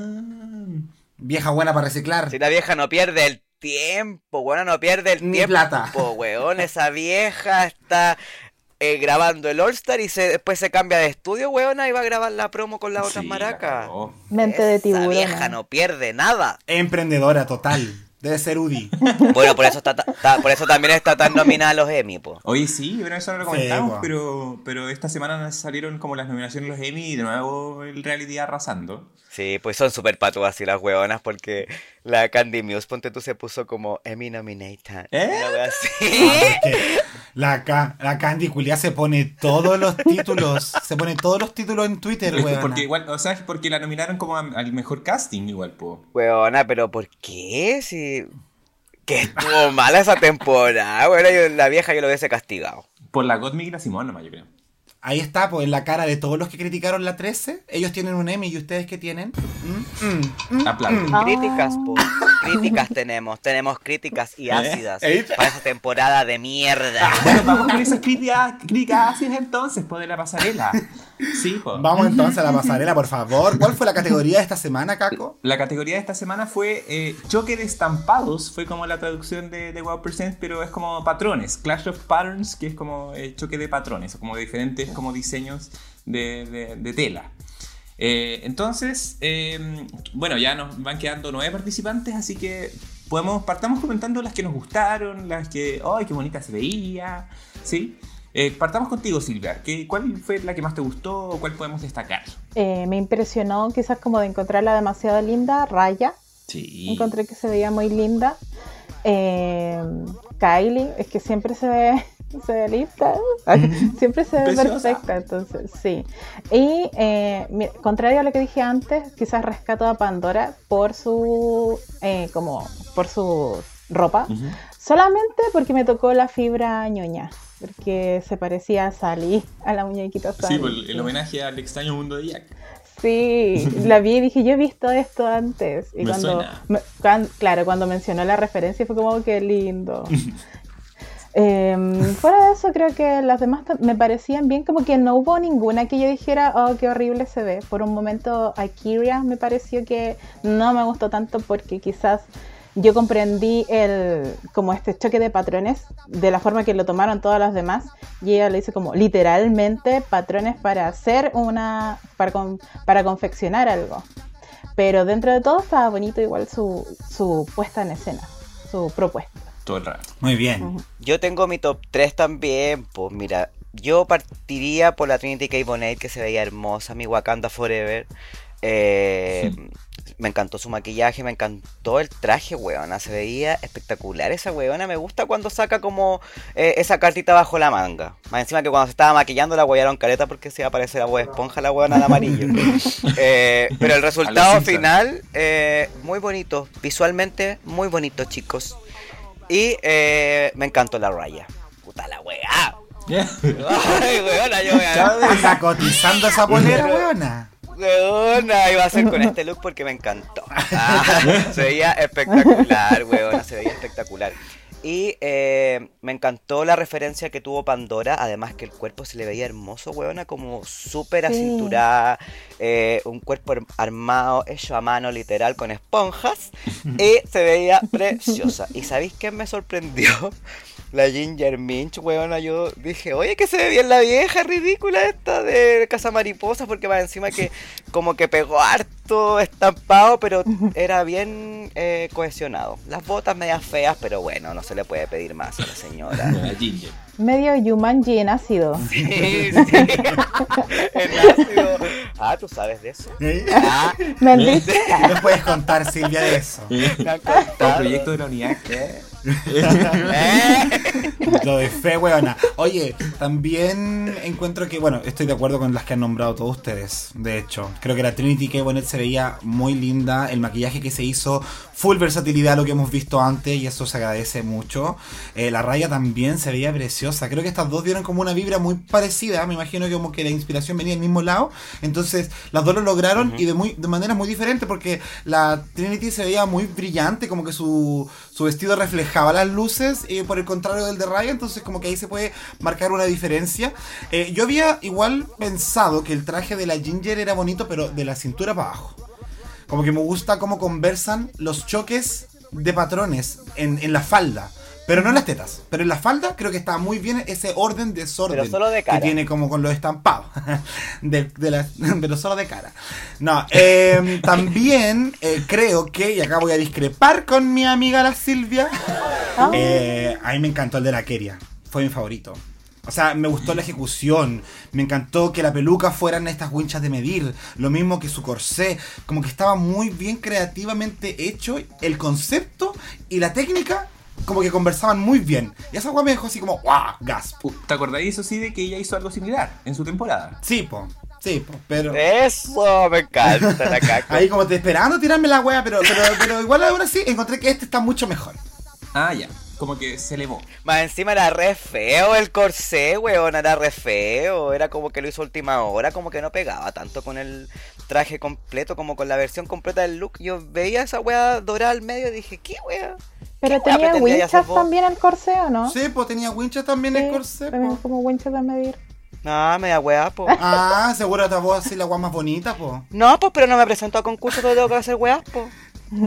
Vieja buena para reciclar. Si la vieja no pierde el tiempo, weón, no pierde el Ni tiempo. plata. weón, esa vieja está eh, grabando el All Star y se, después se cambia de estudio, weón, y va a grabar la promo con las otras Sí, la maracas. Mente de Esa tiburón. vieja no pierde nada. Emprendedora total. Debe ser Udi. Bueno, por eso está, por eso también está tan nominada a los Emmy, po. Oye, sí, pero eso no lo comentamos, pero, pero esta semana salieron como las nominaciones de los Emmy y de nuevo el reality arrasando. Sí, pues son súper patuas y las hueonas porque la Candy Muse, ponte tú, se puso como Emmy nominated. ¿Eh? Así. La, ca- la Candy Culia se pone todos los títulos. Se pone todos los títulos en Twitter, weón. porque igual, o sea, es porque la nominaron como al mejor casting igual, po. Hueona, pero ¿por qué? Si Que estuvo mala esa temporada, bueno, yo- la vieja yo lo hubiese castigado. Por la God Migra Simón nomás, yo creo. Ahí está, pues en la cara de todos los que criticaron la 13. Ellos tienen un Emmy y ustedes qué tienen. Mm, mm, mm, Aplausos. Críticas, po. Críticas tenemos. Tenemos críticas y ácidas ¿Eh? para esa temporada de mierda. Bueno, vamos con esas críticas, críticas ácidas entonces, pues de la pasarela. Sí, pues. Vamos entonces a la pasarela, por favor. ¿Cuál fue la categoría de esta semana, Caco? La categoría de esta semana fue eh, choque de estampados, fue como la traducción de, de Wow Percent, pero es como patrones, Clash of Patterns, que es como eh, choque de patrones, o como diferentes como diseños de, de- de tela. Eh, entonces, eh, bueno, ya nos van quedando nueve participantes, así que podemos partamos comentando las que nos gustaron, las que, ¡ay, qué bonita se veía! ¿Sí? Eh, partamos contigo, Silvia. ¿Qué, ¿Cuál fue la que más te gustó o cuál podemos destacar? Eh, me impresionó quizás como de encontrarla demasiado linda, Raya. Sí. Encontré que se veía muy linda. Kylie, es que siempre se ve, se ve lista, siempre se ve Preciosa. perfecta, entonces sí. Y eh, contrario a lo que dije antes, quizás rescato a Pandora por su, eh, como, por su ropa, Ujú. solamente porque me tocó la fibra ñoña, porque se parecía a Sally, a la muñequita Sally. Sí, por el, el homenaje al extraño mundo de Jack. Sí, la vi y dije, yo he visto esto antes. Y Me cuando, me- cuan- claro, cuando mencionó la referencia fue como, "Oh, qué lindo. Em, fuera de eso, creo que las demás me parecían bien, como que no hubo ninguna que yo dijera, oh, qué horrible se ve. Por un momento, Akira me pareció que no me gustó tanto porque quizás yo comprendí el como este choque de patrones de la forma que lo tomaron todas las demás y ella lo hizo como literalmente patrones para hacer una para, para confeccionar algo pero dentro de todo estaba bonito igual su, su puesta en escena su propuesta Todo el rato. Muy bien. Yo tengo mi top 3 también, pues mira, yo partiría por la Trinity K. Bonet que se veía hermosa, mi Wakanda Forever. Eh, me encantó su maquillaje, me encantó el traje, weona, se veía espectacular esa weona, me gusta cuando saca como eh, esa cartita bajo la manga. Más encima que cuando se estaba maquillando la huellaron careta porque se iba a parecer a Bob Esponja la weona de amarillo. Eh, pero el resultado final, eh, muy bonito, visualmente muy bonito chicos. Y eh, me encantó la raya. Puta la weá. Ay, weona, yo cotizando esa polera, weona. Weona, iba a ser con este look porque me encantó. Ah, se veía espectacular, weona, se veía espectacular. Y eh, me encantó la referencia que tuvo Pandora, además que el cuerpo se le veía hermoso, weona, como súper Sí. acinturada, eh, un cuerpo ar- armado, hecho a mano, literal, con esponjas, y se veía preciosa. ¿Y sabéis qué me sorprendió? La Ginger Minch, weona, yo dije, oye, que se ve bien la vieja ridícula esta de Casa Mariposa, porque va encima que como que pegó harto estampado, pero era bien eh, cohesionado. Las botas medias feas, pero bueno, no se le puede pedir más a la señora. La Ginger. medio Yumanji en ácido Sí, sí. En ácido. Ah, ¿tú sabes de eso? Ah, me han dicho ¿Qué nos puedes contar, Silvia, de eso? me han El proyecto de la unidad. ¿qué? Lo de fe, weona. Oye, también encuentro que, bueno, estoy de acuerdo con las que han nombrado todos ustedes. De hecho, creo que la Trinity K. Bonnet se veía muy linda. El maquillaje que se hizo, full versatilidad, lo que hemos visto antes, y eso se agradece mucho. Eh, la raya también se veía preciosa. Creo que estas dos dieron como una vibra muy parecida. Me imagino que como que la inspiración venía del mismo lado. Entonces, las dos lo lograron y de, muy, de manera muy diferente porque la Trinity se veía muy brillante, como que su, su vestido reflejaba las luces, y por el contrario del de Raya, entonces como que ahí se puede marcar una diferencia. Eh, yo había igual pensado que el traje de la Ginger era bonito, pero de la cintura para abajo. Como que me gusta cómo conversan los choques de patrones en, en la falda. Pero no en las tetas. Pero en la falda creo que está muy bien ese orden desorden Pero solo de cara. que tiene como con los estampados. de, de la- pero solo de cara. No, eh, también eh, creo que, y acá voy a discrepar con mi amiga la Silvia, Ah. eh, a mí me encantó el de la Keria. Fue mi favorito. O sea, me gustó la ejecución. Me encantó que la peluca fueran estas winchas de medir. Lo mismo que su corsé. Como que estaba muy bien creativamente hecho. El concepto y la técnica como que conversaban muy bien. Y esa weá me dejó así como, ¡guau! Gasp. Uh, ¿Te acordáis eso sí de que ella hizo algo similar en su temporada? Sí, po. Sí, po. Pero... Eso, me encanta la caca. Ahí como te esperando tirarme la wea, pero, pero, pero igual aún así encontré que este está mucho mejor. Ah, ya. Como que se elevó. Más encima era re feo el corsé, weón, era re feo. Era como que lo hizo última hora, como que no pegaba tanto con el traje completo, como con la versión completa del look. Yo veía esa weá dorada al medio y dije, ¿qué weá? Pero ¿Qué weá tenía winchas también el corsé, ¿o no? Sí, pues tenía winchas también el corsé. también po. como winchas de medir. No, media weá, po. Ah, seguro te vos así la guay más bonita, po. No, pues, pero no me presento a concurso, todo tengo que hacer weá, po.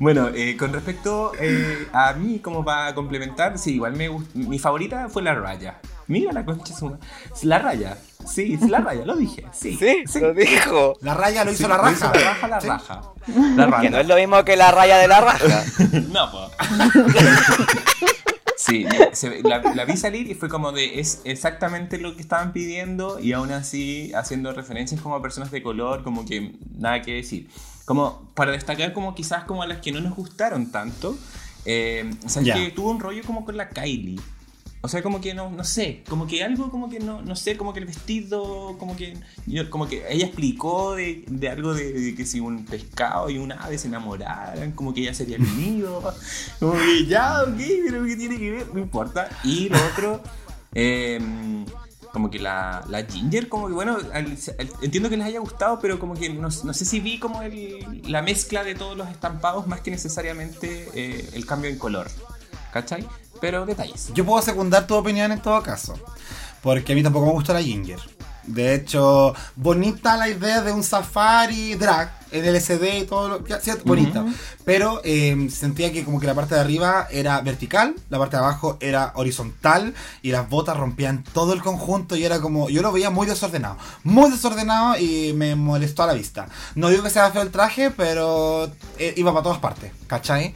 Bueno, eh, con respecto eh, a mí, como para complementar, sí, igual me gust- Mi favorita fue la raya. Mira la concha suma. La raya. Sí, es la raya, lo dije. Sí, Sí, lo dijo. La raya lo hizo Sí, la raja. hizo la raja, la Sí. raja. La raya. Que no es lo mismo que la raya de la raja. No, po. Sí, se la, la vi salir y fue como de, es exactamente lo que estaban pidiendo y aún así haciendo referencias como a personas de color, como que nada que decir. Como para destacar como quizás como a las que no nos gustaron tanto, eh, ¿sabes Ya. que Tuvo un rollo como con la Kylie. O sea, como que no, no sé, como que algo como que no, no sé, como que el vestido, como que, yo- como que ella explicó de, de algo de, de que si un pescado y un ave se enamoraran, como que ella sería el nido, como que ya, ok, pero ¿qué tiene que ver? No importa. Y lo otro, eh, como que la, la Ginger, como que bueno, al- al- entiendo que les haya gustado, pero como que no, no sé si vi como el- la mezcla de todos los estampados más que necesariamente eh, el cambio en color, ¿cachai? Pero detalles. Yo puedo secundar tu opinión en todo caso. Porque a mí tampoco me gusta la Ginger. De hecho, bonita la idea de un safari drag en LCD y todo lo que sí, bonita. Pero eh, sentía que como que la parte de arriba era vertical, la parte de abajo era horizontal y las botas rompían todo el conjunto y era como, yo lo veía muy desordenado, muy desordenado y me molestó a la vista. No digo que sea feo el traje, pero eh, iba para todas partes, ¿cachai?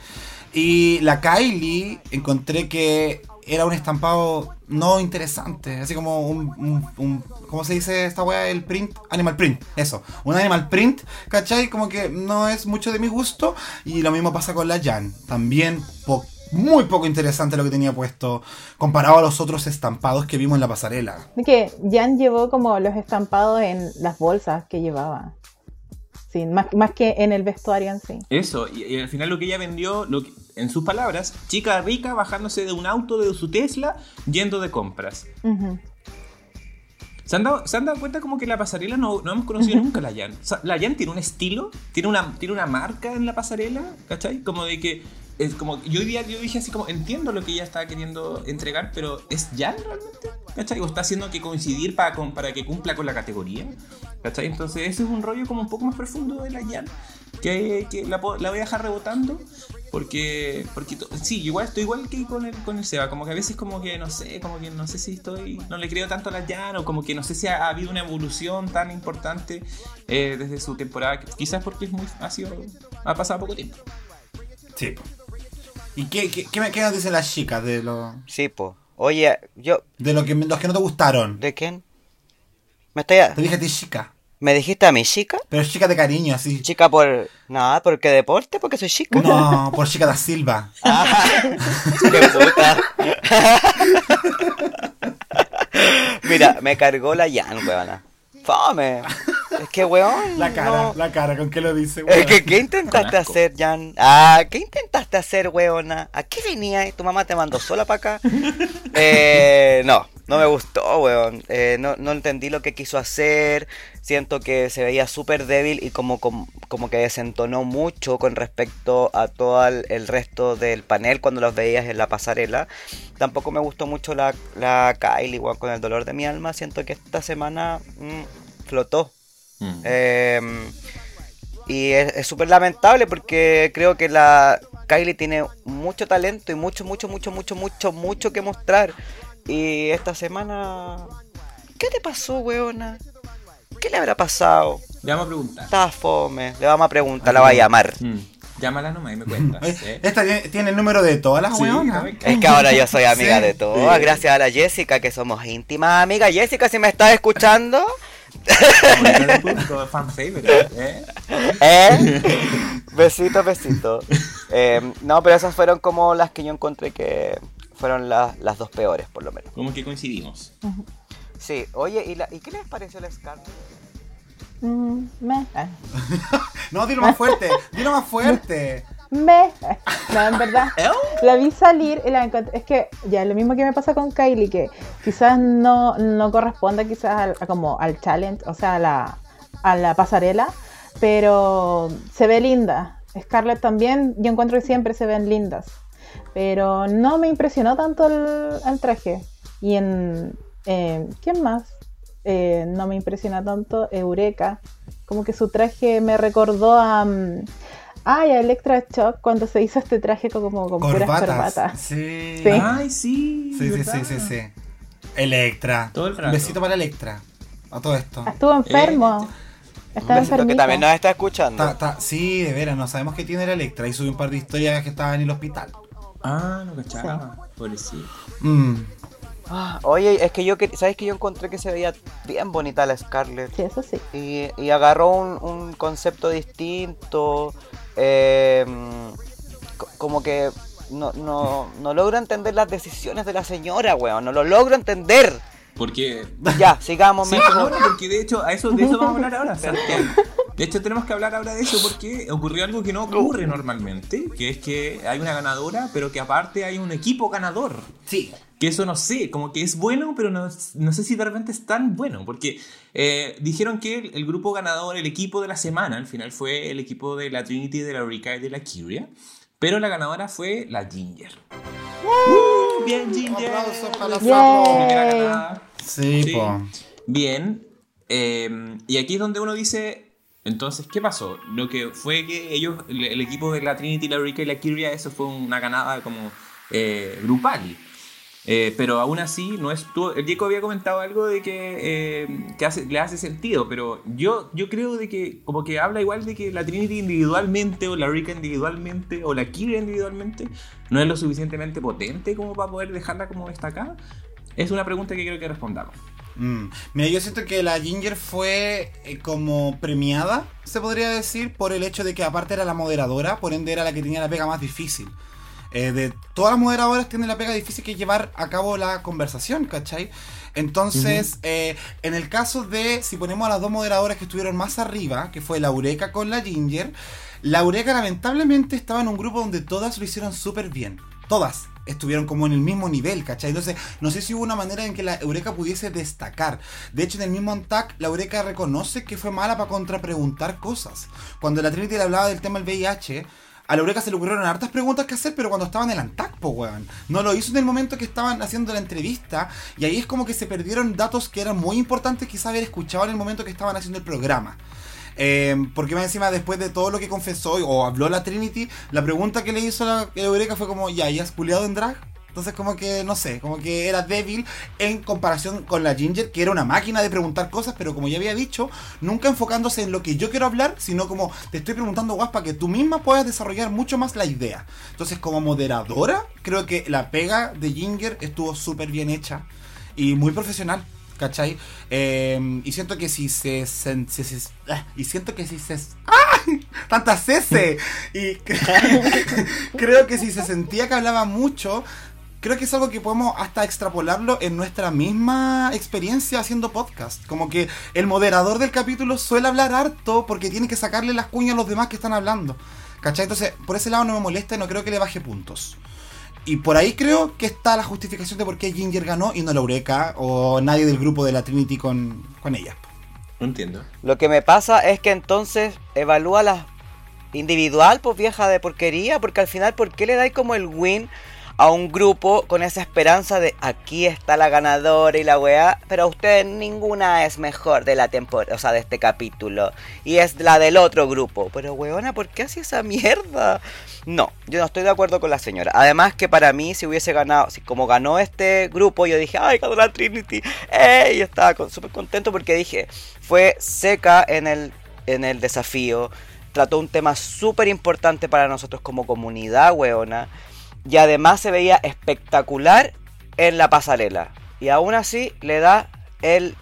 Y la Kylie encontré que era un estampado no interesante, así como un, ¿cómo se dice esta weá? El print, animal print, eso, un animal print, ¿cachai? Como que no es mucho de mi gusto y lo mismo pasa con la Jan, también muy poco interesante lo que tenía puesto comparado a los otros estampados que vimos en la pasarela. Que Jan llevó como los estampados en las bolsas que llevaba. Sí, más, más que en el vestuario en sí. Eso, y, y al final lo que ella vendió, lo que- en sus palabras, chica rica bajándose de un auto de su Tesla yendo de compras. ¿Se han, dado, se han dado cuenta como que la pasarela no, no hemos conocido nunca la Jan? O sea, la Jan tiene un estilo, tiene una, tiene una marca en la pasarela, ¿cachai? Como de que, es como, yo, hoy día, yo dije así como, entiendo lo que ella estaba queriendo entregar, pero ¿es Jan realmente? ¿Cachai? ¿O está haciendo que coincidir para, con- para que cumpla con la categoría? ¿Cachai? Entonces ese es un rollo como un poco más profundo de la Jan, que, que la, la voy a dejar rebotando. Porque, porque sí, igual estoy igual que con el, con el Seba, como que a veces como que no sé, como que no sé si estoy, no le creo tanto a la Jan, o como que no sé si ha, ha habido una evolución tan importante eh, desde su temporada, quizás porque es muy, ha sido, ha pasado poco tiempo. Sí. ¿Y qué, qué, qué me- qué nos dicen las chicas de lo, Sí, po. Oye, yo. de lo que, los que no te gustaron? ¿De quién? ¿Me, estoy Te dije a ti chica, ¿Me dijiste a mi chica? pero chica de cariño, así. Chica por. Nada, ¿por qué deporte? Porque soy chica. No, por chica da Silva. Ah, qué puta. Mira, me cargó la Jan, weona. Fome. Es que, weón. La cara, no. la cara, ¿con qué lo dice? Es weón? que, ¿qué intentaste hacer, Jan? Ah, ¿qué intentaste hacer, weona? ¿A qué venía? ¿Tu mamá te mandó sola para acá? Eh, no, no me gustó, weón. Eh, no, no entendí lo que quiso hacer. Siento que se veía súper débil y como, como, como que desentonó mucho con respecto a todo el, el resto del panel cuando los veías en la pasarela. Tampoco me gustó mucho la, la Kylie, weón, con el dolor de mi alma. Siento que esta semana mm, flotó. Mm. Eh, y es súper lamentable porque creo que la Kylie tiene mucho talento y mucho, mucho, mucho, mucho, mucho, mucho que mostrar. Y esta semana... ¿Qué te pasó, weona? ¿Qué le habrá pasado? Le vamos a preguntar. Estaba fome. Le vamos a preguntar, la va a llamar. Mm. Llámala nomás y me cuentas. Eh. Esta tiene, el número de todas las Sí, weonas. Es que ahora yo soy amiga Sí. de todas, Sí. gracias a la Jessica, que somos íntimas amigas. Jessica, si me estás escuchando, Comunica de público, fan favorite, ¿eh? ¿Eh? Besito, besito. Eh, no, pero esas fueron como las que yo encontré que fueron las, las dos peores, por lo menos. Como que coincidimos. Sí, oye, ¿y, la, ¿y qué les pareció la Scarlett? Mm. Ah. No, dilo más fuerte, dilo más fuerte. Me. No, en verdad. La vi salir y la encontré. Es que ya, lo mismo que me pasa con Kylie, que quizás no, no corresponde quizás al, a como al challenge, o sea, a la, a la pasarela, pero se ve linda. Scarlett también, yo encuentro que siempre se ven lindas. Pero no me impresionó tanto el, el traje. Y en. eh, ¿Quién más? Eh, no me impresiona tanto. Eureka. Como que su traje me recordó a. mm, Ay, a Electra Shock cuando se hizo este traje con- como con puras Corbatas. corbatas. Sí. Sí. Ay, sí. Sí, sí, sí, sí, sí. Electra. Todo el rato. Un besito para Electra. A todo esto. Estuvo enfermo. Estaba Besito que también nos está escuchando. Ta- ta- sí, de veras, no sabemos qué tiene la Electra. Y subí un par de historias que estaba en el hospital. Ah, no cachaba. Pobrecito. Mm. Ah, Oye, es que yo, que- ¿sabes que yo encontré que se veía bien bonita la Scarlett? Sí, eso sí. Y, y agarró un, un concepto distinto. Eh, co- como que no, no, no logro entender las decisiones de la señora, weón. No lo logro entender. Porque. Ya, sigamos. Sí, mejor. porque de hecho, a eso, de eso vamos a hablar ahora, Sebastián. De hecho, tenemos que hablar ahora de eso porque ocurrió algo que no ocurre normalmente, que es que hay una ganadora, pero que aparte hay un equipo ganador. Sí. Que eso no sé, como que es bueno, pero no, no sé si de repente es tan bueno, porque eh, dijeron que el, el grupo ganador, el equipo de la semana, al final fue el equipo de la Trinity, de la Eureka y de la Kyria, pero la ganadora fue la Ginger. ¡Uh! bien, Un Ginger. aplauso para la Sí, Sí. po. Bien. eh, y aquí es donde uno dice, entonces, ¿qué pasó? Lo que fue que ellos, el, el equipo de la Trinity, la Eureka y la Kyria, eso fue una ganada como eh, grupal. Eh, pero aún así, no es, tú- el Diego había comentado algo de que, eh, que hace- le hace sentido, pero yo, yo creo de que como que habla igual de que la Trinity individualmente o la Eureka individualmente o la Kyria individualmente no es lo suficientemente potente como para poder dejarla como destacada. Es una pregunta que quiero que respondamos. Mm. Mira, yo siento que la Ginger fue eh, como premiada, se podría decir, por el hecho de que aparte era la moderadora, por ende era la que tenía la pega más difícil. Eh, de todas las moderadoras tienen la pega difícil que llevar a cabo la conversación, ¿cachai? Entonces, eh, en el caso de, si ponemos a las dos moderadoras que estuvieron más arriba, que fue la Eureka con la Ginger, la Eureka lamentablemente estaba en un grupo donde todas lo hicieron súper bien. Todas estuvieron como en el mismo nivel, ¿cachai? Entonces, no sé si hubo una manera en que la Eureka pudiese destacar. De hecho, en el mismo Antac, la Eureka reconoce que fue mala para contrapreguntar cosas. Cuando la Trinity le hablaba del tema del VIH, a la Eureka se le ocurrieron hartas preguntas que hacer, pero cuando estaba en el Antac, po, weón. No lo hizo en el momento que estaban haciendo la entrevista, y ahí es como que se perdieron datos que eran muy importantes quizá haber escuchado en el momento que estaban haciendo el programa. Eh, porque más encima, después de todo lo que confesó o habló la Trinity, la pregunta que le hizo la Eureka fue como, ya, ¿y has culiado en drag? Entonces como que, no sé, como que era débil en comparación con la Ginger, que era una máquina de preguntar cosas, pero como ya había dicho, nunca enfocándose en lo que yo quiero hablar, sino como te estoy preguntando, guas, para que tú misma puedas desarrollar mucho más la idea. Entonces como moderadora, creo que la pega de Ginger estuvo súper bien hecha y muy profesional. ¿Cachai? Eh, y siento que si se... se- ah, y siento que si se... ¡Tantas! Y creo que si se sentía que hablaba mucho, creo que es algo que podemos hasta extrapolarlo en nuestra misma experiencia haciendo podcast. Como que el moderador del capítulo suele hablar harto porque tiene que sacarle las cuñas a los demás que están hablando. ¿Cachai? Entonces, por ese lado no me molesta y no creo que le baje puntos. Y por ahí creo que está la justificación de por qué Ginger ganó y no la Eureka o nadie del grupo de la Trinity con, con ella. No entiendo. Lo que me pasa es que entonces evalúa la individual, pues vieja de porquería, porque al final, ¿por qué le dais como el win a un grupo con esa esperanza de aquí está la ganadora y la weá? Pero a ustedes ninguna es mejor de la temporada, o sea, de este capítulo. Y es la del otro grupo. Pero weona, ¿por qué hace esa mierda? No, yo no estoy de acuerdo con la señora. Además que para mí, si hubiese ganado, si como ganó este grupo, yo dije, ay, ganó la Trinity. ¡Ey! Yo estaba con- súper contento porque dije, fue seca en el, en el desafío. Trató un tema súper importante para nosotros como comunidad, weona. Y además se veía espectacular en la pasarela. Y aún así le da el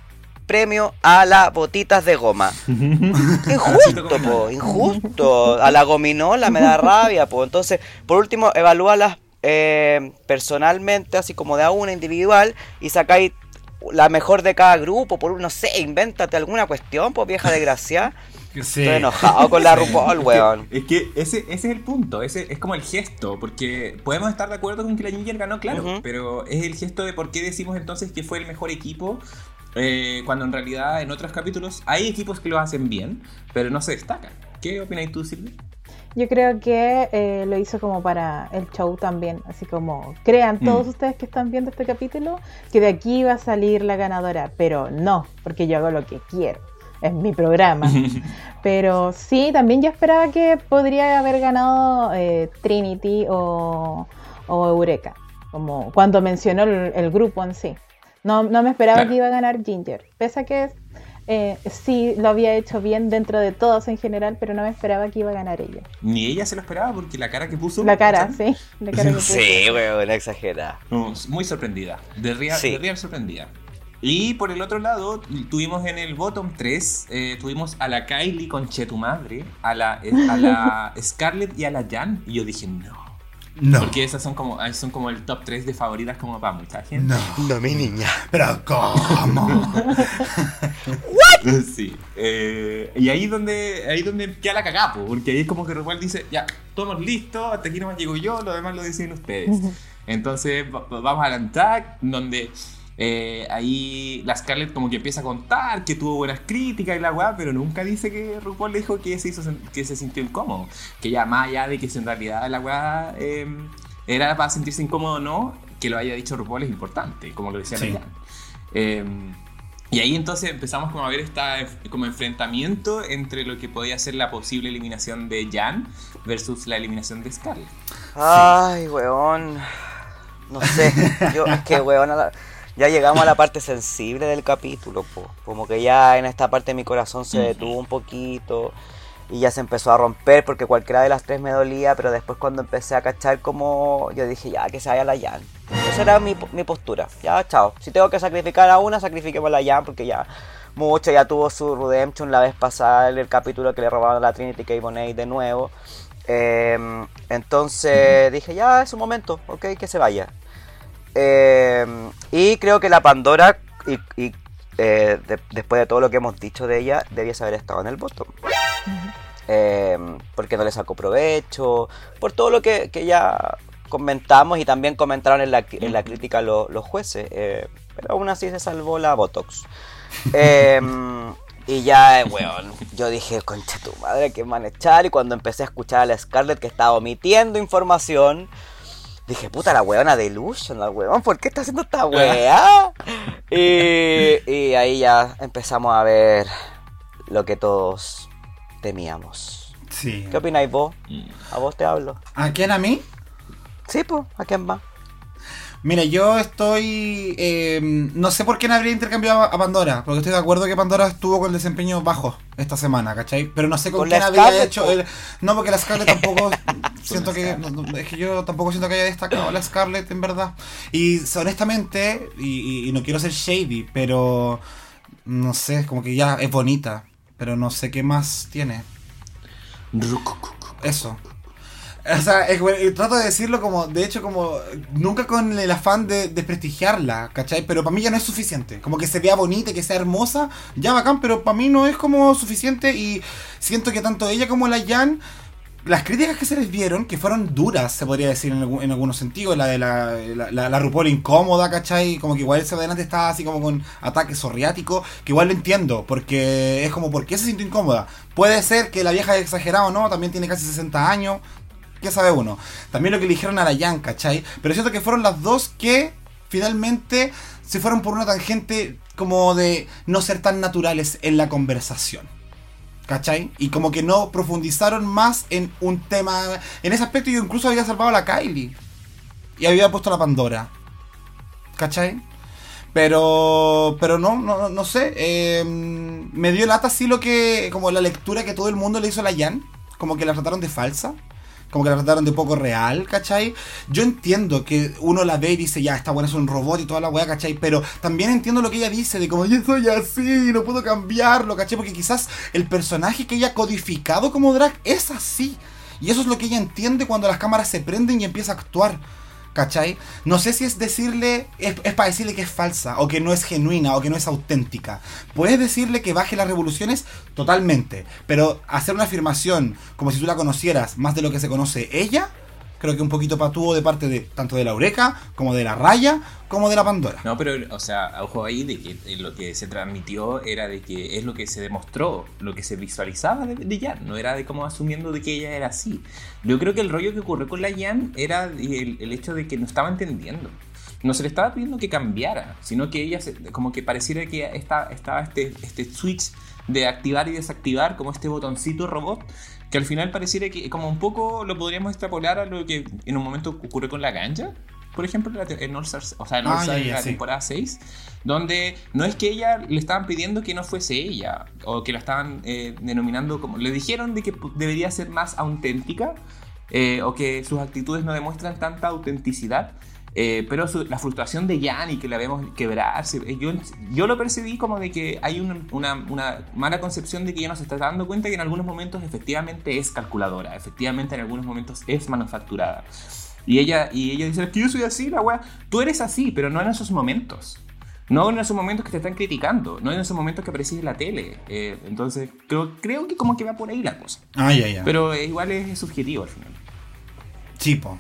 premio a las botitas de goma. Injusto, po, injusto. A la gominola me da rabia, po. Entonces, por último, evalúalas eh, personalmente, así como de a una individual, y sacáis la mejor de cada grupo, por no sé, invéntate alguna cuestión, pues vieja desgracia. Sí. Estoy enojado con la RuPaul, weón. Es que ese, ese es el punto, ese es como el gesto, porque podemos estar de acuerdo con que la Ginger ganó, claro, pero es el gesto de por qué decimos entonces que fue el mejor equipo, eh, cuando en realidad en otros capítulos hay equipos que lo hacen bien, pero no se destacan. ¿Qué opináis tú, Silvia? Yo creo que eh, lo hizo como para el show también, así como crean todos Mm. ustedes que están viendo este capítulo que de aquí va a salir la ganadora, pero no, porque yo hago lo que quiero, es mi programa. pero sí, también yo esperaba que podría haber ganado eh, Trinity o, o Eureka, como cuando mencionó el, el grupo en sí. No, no me esperaba Claro. que iba a ganar Ginger, pese a que eh, sí lo había hecho bien dentro de todos en general, pero no me esperaba que iba a ganar ella. Ni ella se lo esperaba porque la cara que puso... La cara, sí. La cara que puso. Sí, weón, exagerada. No, muy sorprendida, de real, Sí. de real sorprendida. Y por el otro lado, tuvimos en el bottom 3, tuvimos a la Kylie con Che tu madre, a la, eh, a la Scarlett y a la Jan. Y yo dije, no. No. Porque esas son como, ah, son como el top 3 de favoritas como para mucha gente. No. No, mi niña. Pero ¿cómo? Sí. eh, y ahí donde ahí donde queda la cagapo, porque ahí es como que RuPaul dice, ya, todos listos, hasta aquí nomás llego yo, lo demás lo deciden ustedes. Entonces va- va- vamos al Antac, donde eh, ahí la Scarlett como que empieza a contar que tuvo buenas críticas y la weá, pero nunca dice que RuPaul le dijo que se, hizo, que se sintió incómodo. Que ya más allá de que si en realidad la weá eh, era para sentirse incómodo o no, que lo haya dicho RuPaul es importante, como lo decía Sí. Jan. Eh, y ahí entonces empezamos como a ver esta como enfrentamiento entre lo que podía ser la posible eliminación de Jan versus la eliminación de Scarlett. Ay, weón. No sé. Yo, es que, weón, a la- ya llegamos a la parte sensible del capítulo, po. Como que ya en esta parte mi corazón se detuvo un poquito. Y ya se empezó a romper porque cualquiera de las tres me dolía, pero después cuando empecé a cachar como yo dije, ya, que se vaya la Jan. Esa era mi, mi postura. Ya, chao. Si tengo que sacrificar a una, sacrifiquemos a la Jan porque ya mucho, ya tuvo su redemption la vez pasada, el, el capítulo que le robaron la Trinity K. Bonet de nuevo. Eh, entonces dije, ya es un momento, ok, que se vaya. Eh, y creo que la Pandora, y, y, eh, de- después de todo lo que hemos dicho de ella, debiese haber estado en el bottom. Eh, porque no le sacó provecho, por todo lo que, que ya comentamos y también comentaron en la, en la crítica lo- los jueces. eh, pero aún así se salvó la Botox. Eh, y ya, weón, yo dije, concha tu madre, que manechar. Y cuando empecé a escuchar a la Scarlett que estaba omitiendo información, dije, puta, la weona delusional, weón, ¿por qué está haciendo esta weá? Y, y ahí ya empezamos a ver lo que todos temíamos. Sí. ¿Qué opináis vos? A vos te hablo. ¿A quién a mí? Sí, pues, ¿a quién va? Mira, yo estoy. eh, no sé por qué no habría intercambiado a Pandora, porque estoy de acuerdo que Pandora estuvo con el desempeño bajo esta semana, ¿cachai? Pero no sé con, Con quién habría Scarlett, hecho. el- no, porque la Scarlett tampoco. siento que. Scarlett. no, no, es que yo tampoco siento que haya destacado la Scarlett, en verdad. Y honestamente, y, y- y no quiero ser shady, pero. No sé, como que ya es bonita, pero no sé qué más tiene. Eso. O sea, es, bueno, trato de decirlo como, de hecho, como, nunca con el afán de desprestigiarla, ¿cachai? Pero para mí ya no es suficiente. Como que se vea bonita, que sea hermosa, ya bacán, pero para mí no es como suficiente y siento que tanto ella como la Jan, las críticas que se les dieron, que fueron duras, se podría decir en, algún- en algunos sentidos, la de la, la, la, la RuPaul incómoda, ¿cachai? Como que igual ese adelante estaba así como con ataque sorriático, que igual lo entiendo, porque es como, ¿por qué se sintió incómoda? Puede ser que la vieja es exagerada o no, también tiene casi 60 años, ¿qué sabe uno? También lo que le dijeron a la Jan, ¿cachai? Pero siento que fueron las dos que finalmente se fueron por una tangente como de no ser tan naturales en la conversación. ¿Cachai? Y como que no profundizaron más en un tema. En ese aspecto yo incluso había salvado a la Kylie. Y había puesto a la Pandora. ¿Cachai? Pero, pero no, no, no- sé. eh, me dio lata así lo que, como la lectura que todo el mundo le hizo a la Jan. Como que la trataron de falsa. Como que la trataron de poco real, ¿cachai? Yo entiendo que uno la ve y dice, ya, esta buena es un robot y toda la weá, ¿cachai? Pero también entiendo lo que ella dice, de como yo soy así, no puedo cambiarlo, ¿cachai? Porque quizás el personaje que ella ha codificado como drag es así. Y eso es lo que ella entiende cuando las cámaras se prenden y empieza a actuar. ¿Cachai? No sé si es decirle, es, es para decirle que es falsa, o que no es genuina, o que no es auténtica. Puedes decirle que baje las revoluciones totalmente, pero hacer una afirmación como si tú la conocieras más de lo que se conoce ella, creo que un poquito patúo de parte de tanto de la Eureka, como de la Raya, como de la Pandora. No, pero, o sea, ojo ahí de que eh, lo que se transmitió era de que es lo que se demostró, lo que se visualizaba de, de Jan, no era de como asumiendo de que ella era así. Yo creo que el rollo que ocurrió con la Jan era el, el hecho de que no estaba entendiendo. No se le estaba pidiendo que cambiara, sino que ella, se- como que pareciera que está, estaba este, este switch de activar y desactivar, como este botoncito robot, que al final pareciera que como un poco lo podríamos extrapolar a lo que en un momento ocurrió con la ganja, por ejemplo, en All Stars, o sea, en All Ah, Stars ya, ya, la sí. temporada 6, donde no es que ella le estaban pidiendo que no fuese ella, o que la estaban eh, denominando como, le dijeron de que debería ser más auténtica, eh, o que sus actitudes no demuestran tanta autenticidad. Eh, pero su- la frustración de Jan y que la vemos quebrarse, eh, yo, yo lo percibí como de que hay un- una, una mala concepción de que ella no se está dando cuenta que en algunos momentos efectivamente es calculadora, efectivamente en algunos momentos es manufacturada. Y ella, y ella dice, es que yo soy así, la wea. Tú eres así, pero no en esos momentos. No en esos momentos que te están criticando, no en esos momentos que apareces en la tele. Eh, entonces, creo, creo que como que va por ahí la cosa. Ah, ya, ya. Pero eh, igual es subjetivo al final. Sí, po.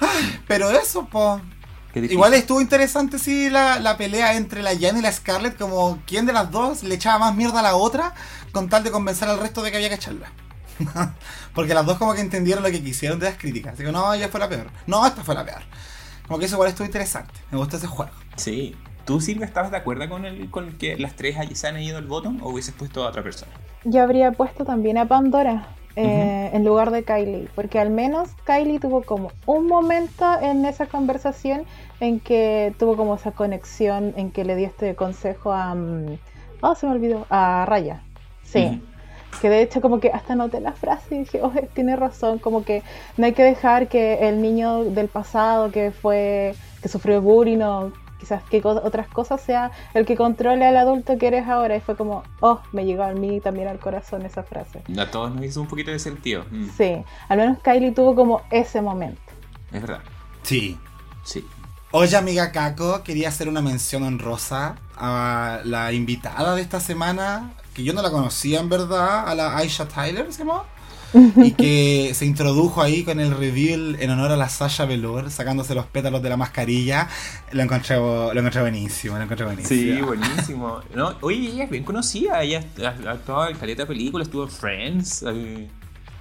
Ay, pero eso, po. Igual estuvo interesante, sí, la, la pelea entre la Jan y la Scarlett, como quién de las dos le echaba más mierda a la otra, con tal de convencer al resto de que había que echarla. Porque las dos como que entendieron lo que quisieron de las críticas. Digo, no, ella fue la peor. No, esta fue la peor. Como que eso igual estuvo interesante. Me gustó ese juego. Sí. ¿Tú, Silvia, estabas de acuerdo con, el, con que las tres hay- se han ido el botón o hubieses puesto a otra persona? Yo habría puesto también a Pandora eh, en lugar de Kylie, porque al menos Kylie tuvo como un momento en esa conversación en que tuvo como esa conexión, en que le dio este consejo a... mm, oh, se me olvidó, a Raya. Sí. Que de hecho como que hasta noté la frase y dije, oh, tiene razón, como que no hay que dejar que el niño del pasado que fue, que sufrió bullying o quizás que co- otras cosas sea el que controle al adulto que eres ahora. Y fue como, oh, me llegó a mí también al corazón esa frase. A todos nos hizo un poquito de sentido. Mm, Sí, al menos Kylie tuvo como ese momento. Es verdad. Sí. Sí. Oye, amiga Kako, quería hacer una mención honrosa a la invitada de esta semana, que yo no la conocía en verdad, a la Aisha Tyler, ¿se llama? y que se introdujo ahí con el reveal en honor a la Sasha Velour, sacándose los pétalos de la mascarilla. Lo encontré, lo encontré buenísimo, lo encontré buenísimo. Sí, buenísimo. No, oye, ella es bien conocida. Ella actuado en caleta de películas, estuvo en Friends.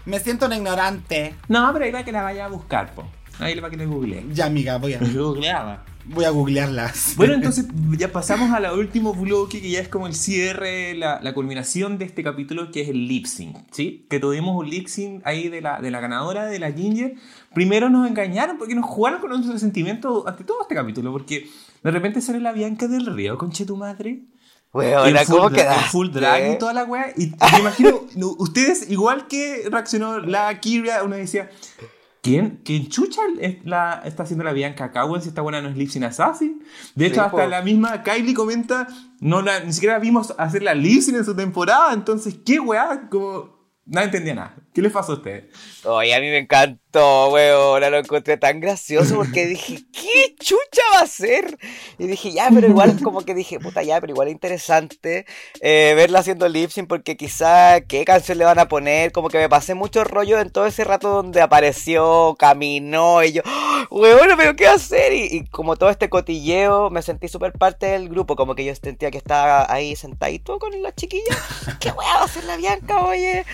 Me siento una ignorante. No, pero ahí va que la vaya a buscar, po. Ahí va que la googlee. Ya, amiga, voy a, Yo googleaba. Voy a googlearlas. Bueno, entonces ya pasamos al último bloque que ya es como el cierre, la, la culminación de este capítulo que es el lip sync, ¿sí? Que tuvimos un lip sync ahí de la, de la ganadora, de la Ginger. Primero nos engañaron porque nos jugaron con nuestros sentimientos ante todo este capítulo, porque de repente sale la Bianca del Río, conche tu madre. Weón, ¿cómo dra- quedaste? full drag y toda la weá. Y me imagino, no, ustedes, igual que reaccionó la Kira, uno decía, ¿quién, quién chucha la, está haciendo la Bianca Cowan si esta buena no es Lip Sync Assassin? De hecho, Sí, hasta la misma Kylie comenta, no la, ni siquiera vimos hacer la Lip Sync en su temporada, entonces, ¿qué weá? Como, nadie entendía nada. ¿Qué les pasó a ustedes? Oye, a mí me encantó, weón. Lo encontré tan gracioso porque dije, ¿qué chucha va a ser? Y dije, ya, pero igual, como que dije, puta, ya, pero igual es interesante eh, verla haciendo lip sync porque quizá qué canción le van a poner. Como que me pasé mucho rollo en todo ese rato donde apareció, caminó y yo, ¡Ah, weón, pero ¿qué va a hacer? Y, y como todo este cotilleo, me sentí súper parte del grupo. Como que yo sentía que estaba ahí sentadito con las chiquillas. ¿Qué weón va a hacer la Bianca, oye?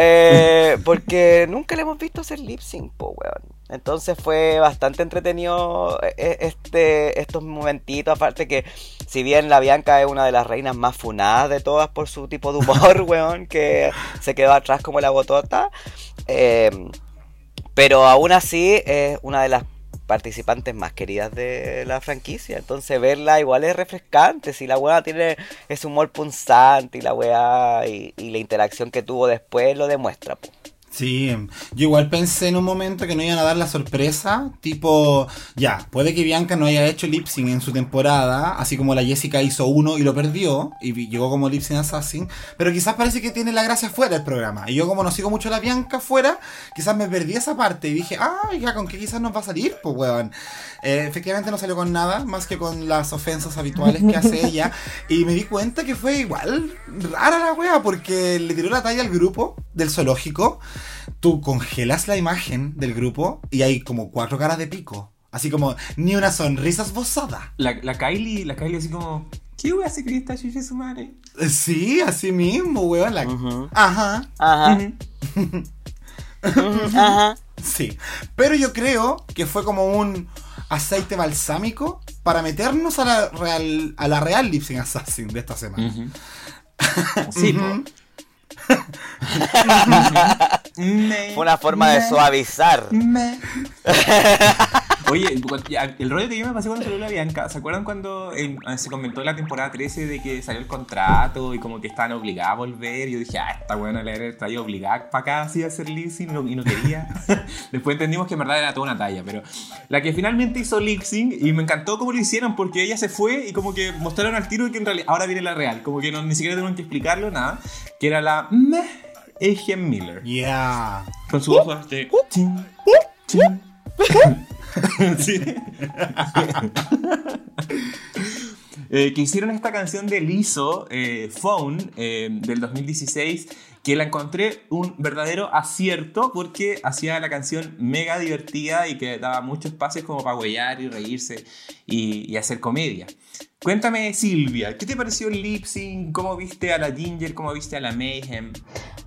Eh, porque nunca le hemos visto hacer lip sync, po, weón. Entonces fue bastante entretenido eh, este, estos momentitos. Aparte que, si bien la Bianca es una de las reinas más funadas de todas por su tipo de humor, weón, que se quedó atrás como la botota. eh, pero aún así es una de las participantes más queridas de la franquicia. Entonces verla igual es refrescante. Si la weá tiene ese humor punzante y la weá y, y la interacción que tuvo después lo demuestra. Sí, yo igual pensé en un momento que no iban a dar la sorpresa, tipo, ya, puede que Bianca no haya hecho lip sync en su temporada, así como la Jessica hizo uno y lo perdió, y llegó como lip sync assassin, pero quizás parece que tiene la gracia fuera del programa, y yo como no sigo mucho a la Bianca fuera, quizás me perdí esa parte, y dije, ah, ya, ¿con qué quizás nos va a salir? Pues, weón. Eh, efectivamente no salió con nada, más que con las ofensas habituales que hace ella, y me di cuenta que fue igual rara la wea, porque le tiró la talla al grupo del zoológico, tú congelas la imagen del grupo y hay como cuatro caras de pico. Así como ni una sonrisa esbozada. La, la Kylie, la Kylie así como, ¿qué wea se cree esta chucha de su madre? Eh, Sí, así mismo, weón. la-. Ajá, Ajá. Ajá. sí. Pero yo creo que fue como un aceite balsámico para meternos a la real, a la real Lip Sync Assassin de esta semana. Sí, po. Ujú. Me- Fue una forma de suavizar. Oye, el rollo que yo me pasé cuando salió la Bianca, ¿se acuerdan cuando en- se comentó en la temporada 13 de que salió el contrato y como que estaban obligados a volver? Yo dije, ah, esta buena la era traído obligada para acá así a hacer y no, y no quería. Después entendimos que en verdad era toda una talla, pero la que finalmente hizo sync y me encantó cómo lo hicieron porque ella se fue y como que mostraron al tiro que en realidad ahora viene la real, como que no, ni siquiera tuvieron que explicarlo, nada, que era la Meh Egen Miller. Yeah. Con su ojo de. Eh, que hicieron esta canción de Lizzo, eh, Phone, eh, del 2016, que la encontré un verdadero acierto porque hacía la canción mega divertida y que daba mucho espacio como para huellar y reírse y hacer comedia. Cuéntame, Silvia, ¿qué te pareció el lip sync? ¿Cómo viste a la Ginger? ¿Cómo viste a la Mayhem?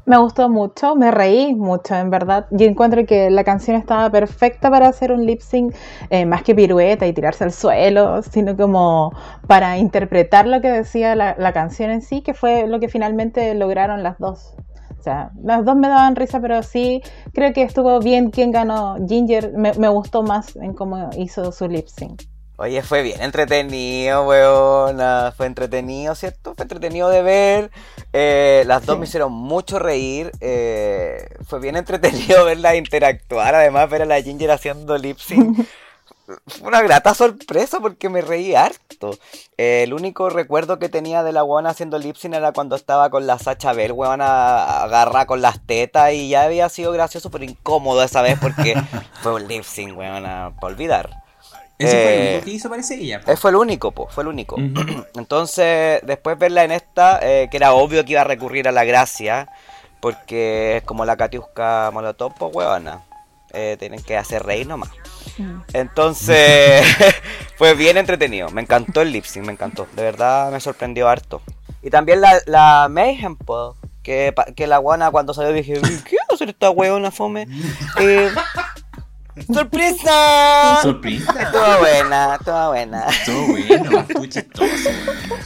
Me gustó mucho, me reí mucho, en verdad. Yo encuentro que la canción estaba perfecta para hacer un lip sync, eh, más que pirueta y tirarse al suelo, sino como para interpretar lo que decía la, canción en sí, que fue lo que finalmente lograron las dos. O sea, las dos me daban risa, pero sí creo que estuvo bien quien ganó. Ginger me gustó más en cómo hizo su lip sync. Oye, fue bien entretenido, weona. Fue entretenido, ¿cierto? Fue entretenido de ver. Eh, las dos Sí. me hicieron mucho reír. eh, fue bien entretenido verla interactuar. Además, ver a la Ginger haciendo lip sync. Fue una grata sorpresa porque me reí harto. Eh, el único recuerdo que tenía de la weona haciendo lip sync era cuando estaba con la Sacha Bell, weona agarra con las tetas y ya había sido gracioso pero incómodo esa vez porque fue un lip sync, weona, para olvidar. Ese fue el Eh, único que hizo, parece ella. po. eh, Fue el único, po, fue el único. Entonces, después verla en esta, eh, que era obvio que iba a recurrir a la gracia, porque es como la Katiuska Molotov, pues huevona. Eh, tienen que hacer reír nomás. Entonces, fue bien entretenido. Me encantó el lip sync, me encantó. De verdad me sorprendió harto. Y también la, la Mayhem, po, que, la guana cuando salió dije, "Uy, ¿qué va a hacer esta huevona fome? ¡Sorpresa! Sorpresa. Estuvo buena, estuvo buena. Estuvo bueno, estuvo chistoso.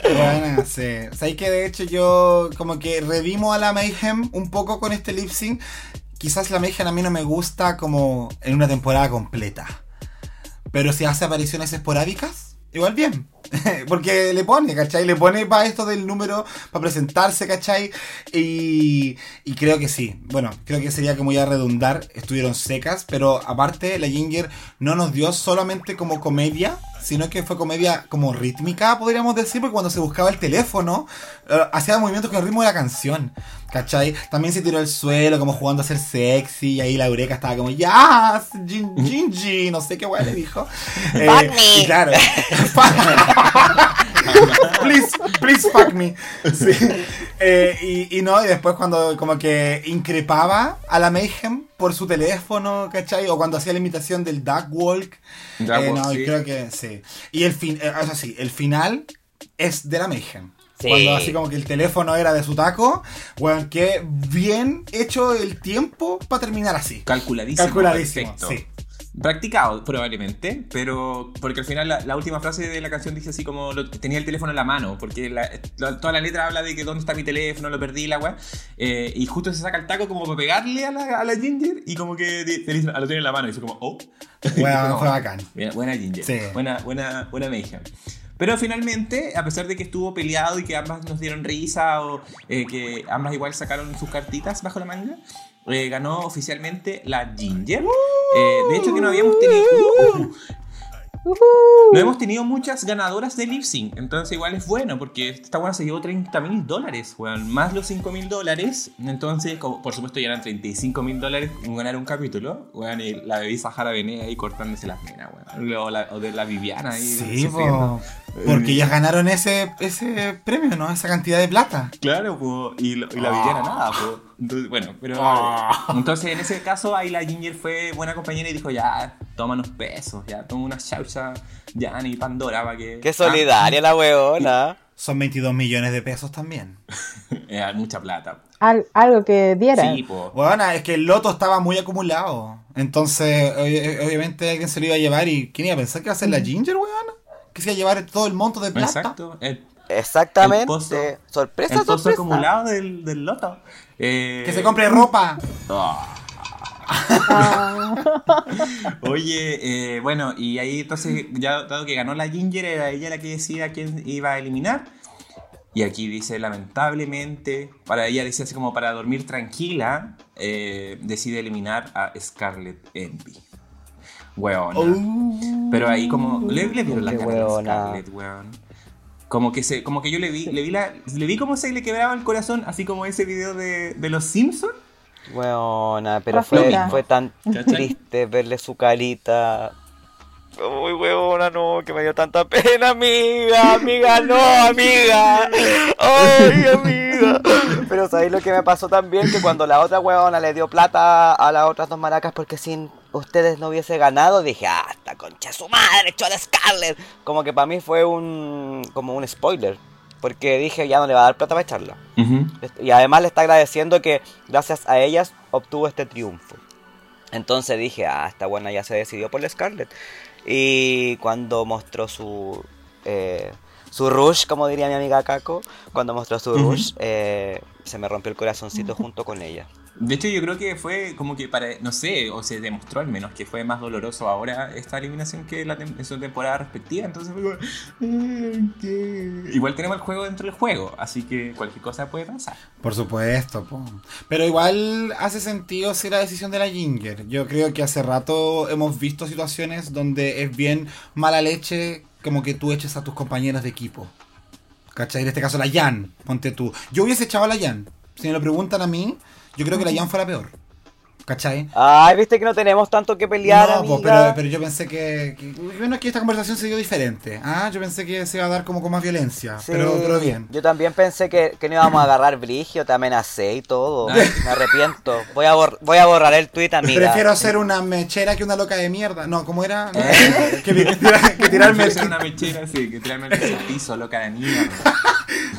Bueno, sí. Sabéis que de hecho yo como que redimo a la Mayhem un poco con este lip sync. Quizás la Mayhem a mí no me gusta como en una temporada completa. Pero si hace apariciones esporádicas, igual bien. Porque le pone, ¿cachai? Le pone para esto del número, para presentarse, ¿cachai? Y, creo que sí. Bueno, creo que sería como ya redundar. Estuvieron secas, pero aparte la Ginger no nos dio solamente como comedia, sino que fue comedia como rítmica, podríamos decir, porque cuando se buscaba el teléfono, eh, hacía movimientos con el ritmo de la canción. ¿Cachai? También se tiró al suelo, como jugando a ser sexy, y ahí la Eureka estaba como, ¡Ya! Gin- Gingy! No sé qué guay le dijo. Eh, Fuck me. y claro. please, please fuck me. Sí. Eh, y, y no, y después cuando como que increpaba a la Mayhem por su teléfono, ¿cachai? O cuando hacía la imitación del Duck Walk. Duck Eh, Walk, no, sí. creo que sí. Y el fin, eh, eso sí, el final es de la Mayhem. Sí. Cuando así como que el teléfono era de su taco, bueno, que bien hecho el tiempo para terminar así. Calculadísimo. Calculadísimo, perfecto. sí. Practicado, probablemente, pero porque al final la, la última frase de la canción dice así como lo- tenía el teléfono en la mano, porque la- la- toda la letra habla de que dónde está mi teléfono, lo perdí, la weá, eh, y justo se saca el taco como para pegarle a la, a Ginger y como que te dice, "Ah, lo tiene en la mano y dice como, oh. Bueno, Como, fue bacán. Bien, buena Ginger. Sí. Buena, buena, buena Mayhem. Pero finalmente, a pesar de que estuvo peleado y que ambas nos dieron risa o eh, que ambas igual sacaron sus cartitas bajo la manga, eh, ganó oficialmente la Ginger. Eh, de hecho, que no habíamos tenido. No hemos tenido muchas ganadoras de lip sync, entonces igual es bueno porque esta buena se llevó 30 mil dólares, weón, más los 5 mil dólares, entonces como, por supuesto ya eran 35 mil dólares ganar un capítulo, weón, y la bebí Sahara Bené ahí cortándose las venas, weón, o, la- o de la Viviana ahí. Sí, porque ellas ganaron ese, ese premio, ¿no? Esa cantidad de plata. Claro, po, y, lo- y la Viviana nada, po. Entonces, bueno, pero entonces en ese caso ahí la Ginger fue buena compañera y dijo ya, toma unos pesos, ya, toma una chaucha, ya, ni Pandora para que... Qué solidaria la weona. Son 22 millones de pesos también. Era mucha plata. Al- algo que diera. Sí, po. Bueno, es que el loto estaba muy acumulado. Entonces, obvi- obviamente alguien se lo iba a llevar y ¿quién iba a pensar que iba a ser la Ginger, weón? Que se iba a llevar todo el monto de plata. Exacto. El, Exactamente. El pozo- sorpresa, el pozo sorpresa. acumulado del, del loto. Eh, Que se compre ropa. Oye, eh, bueno, y ahí entonces, ya dado que ganó la Ginger, era ella la que decía quién iba a eliminar. Y aquí dice, lamentablemente, para ella dice así como para dormir tranquila, eh, decide eliminar a Scarlett Envy. Weona. Oh. Pero ahí como, ¿le, le vieron la cara a weona. Scarlett, weón? Como que, se, como que yo le vi, le vi, la, le vi cómo se le quebraba el corazón, así como ese video de, de los Simpsons. Weona, pero fue, fue tan ¿Cachai? triste verle su carita. Uy, weona, no, que me dio tanta pena, amiga, amiga, no, amiga. Ay, amiga. Pero ¿sabéis lo que me pasó también? Que cuando la otra weona le dio plata a las otras dos maracas porque sin ustedes no hubiese ganado, dije, ah, esta concha de su madre, echó a la Scarlett. Como que para mí fue un, como un spoiler. Porque dije, ya no le va a dar plata para echarla. Y además le está agradeciendo que gracias a ellas obtuvo este triunfo. Entonces dije, ah, esta buena ya se decidió por la Scarlett. Y cuando mostró su eh, su rush, como diría mi amiga Kako, cuando mostró su Ujú. rush, eh, se me rompió el corazoncito junto con ella. De hecho, yo creo que fue como que para, no sé, o se demostró al menos que fue más doloroso ahora esta eliminación que la en su temporada respectiva. Entonces fue como, "Ay, ¿qué?". Igual tenemos el juego dentro del juego, así que cualquier cosa puede pasar. Por supuesto, po. pero igual hace sentido ser la decisión de la Ginger. Yo creo que hace rato hemos visto situaciones donde es bien mala leche como que tú eches a tus compañeras de equipo. ¿Cachai? En este caso la Jan, ponte tú. Yo hubiese echado a la Jan. Si me lo preguntan a mí, yo creo que la Jan fuera peor. ¿Cachai? Ay, viste que no tenemos tanto que pelear, no, amiga. pero, pero yo pensé que, que- Bueno, que esta conversación se dio diferente. Ah, yo pensé que se iba a dar como con más violencia. Sí, Pero, pero bien. Yo también pensé que, que no íbamos a agarrar brigio, te amenacé y todo. Ay. Me arrepiento. Voy a, bor- voy a borrar el tweet, amiga. Prefiero ser una mechera que una loca de mierda. No, ¿cómo era? Eh. que, que tira- que tirarme ser una mechera así, que tirarme al piso, loca de mierda.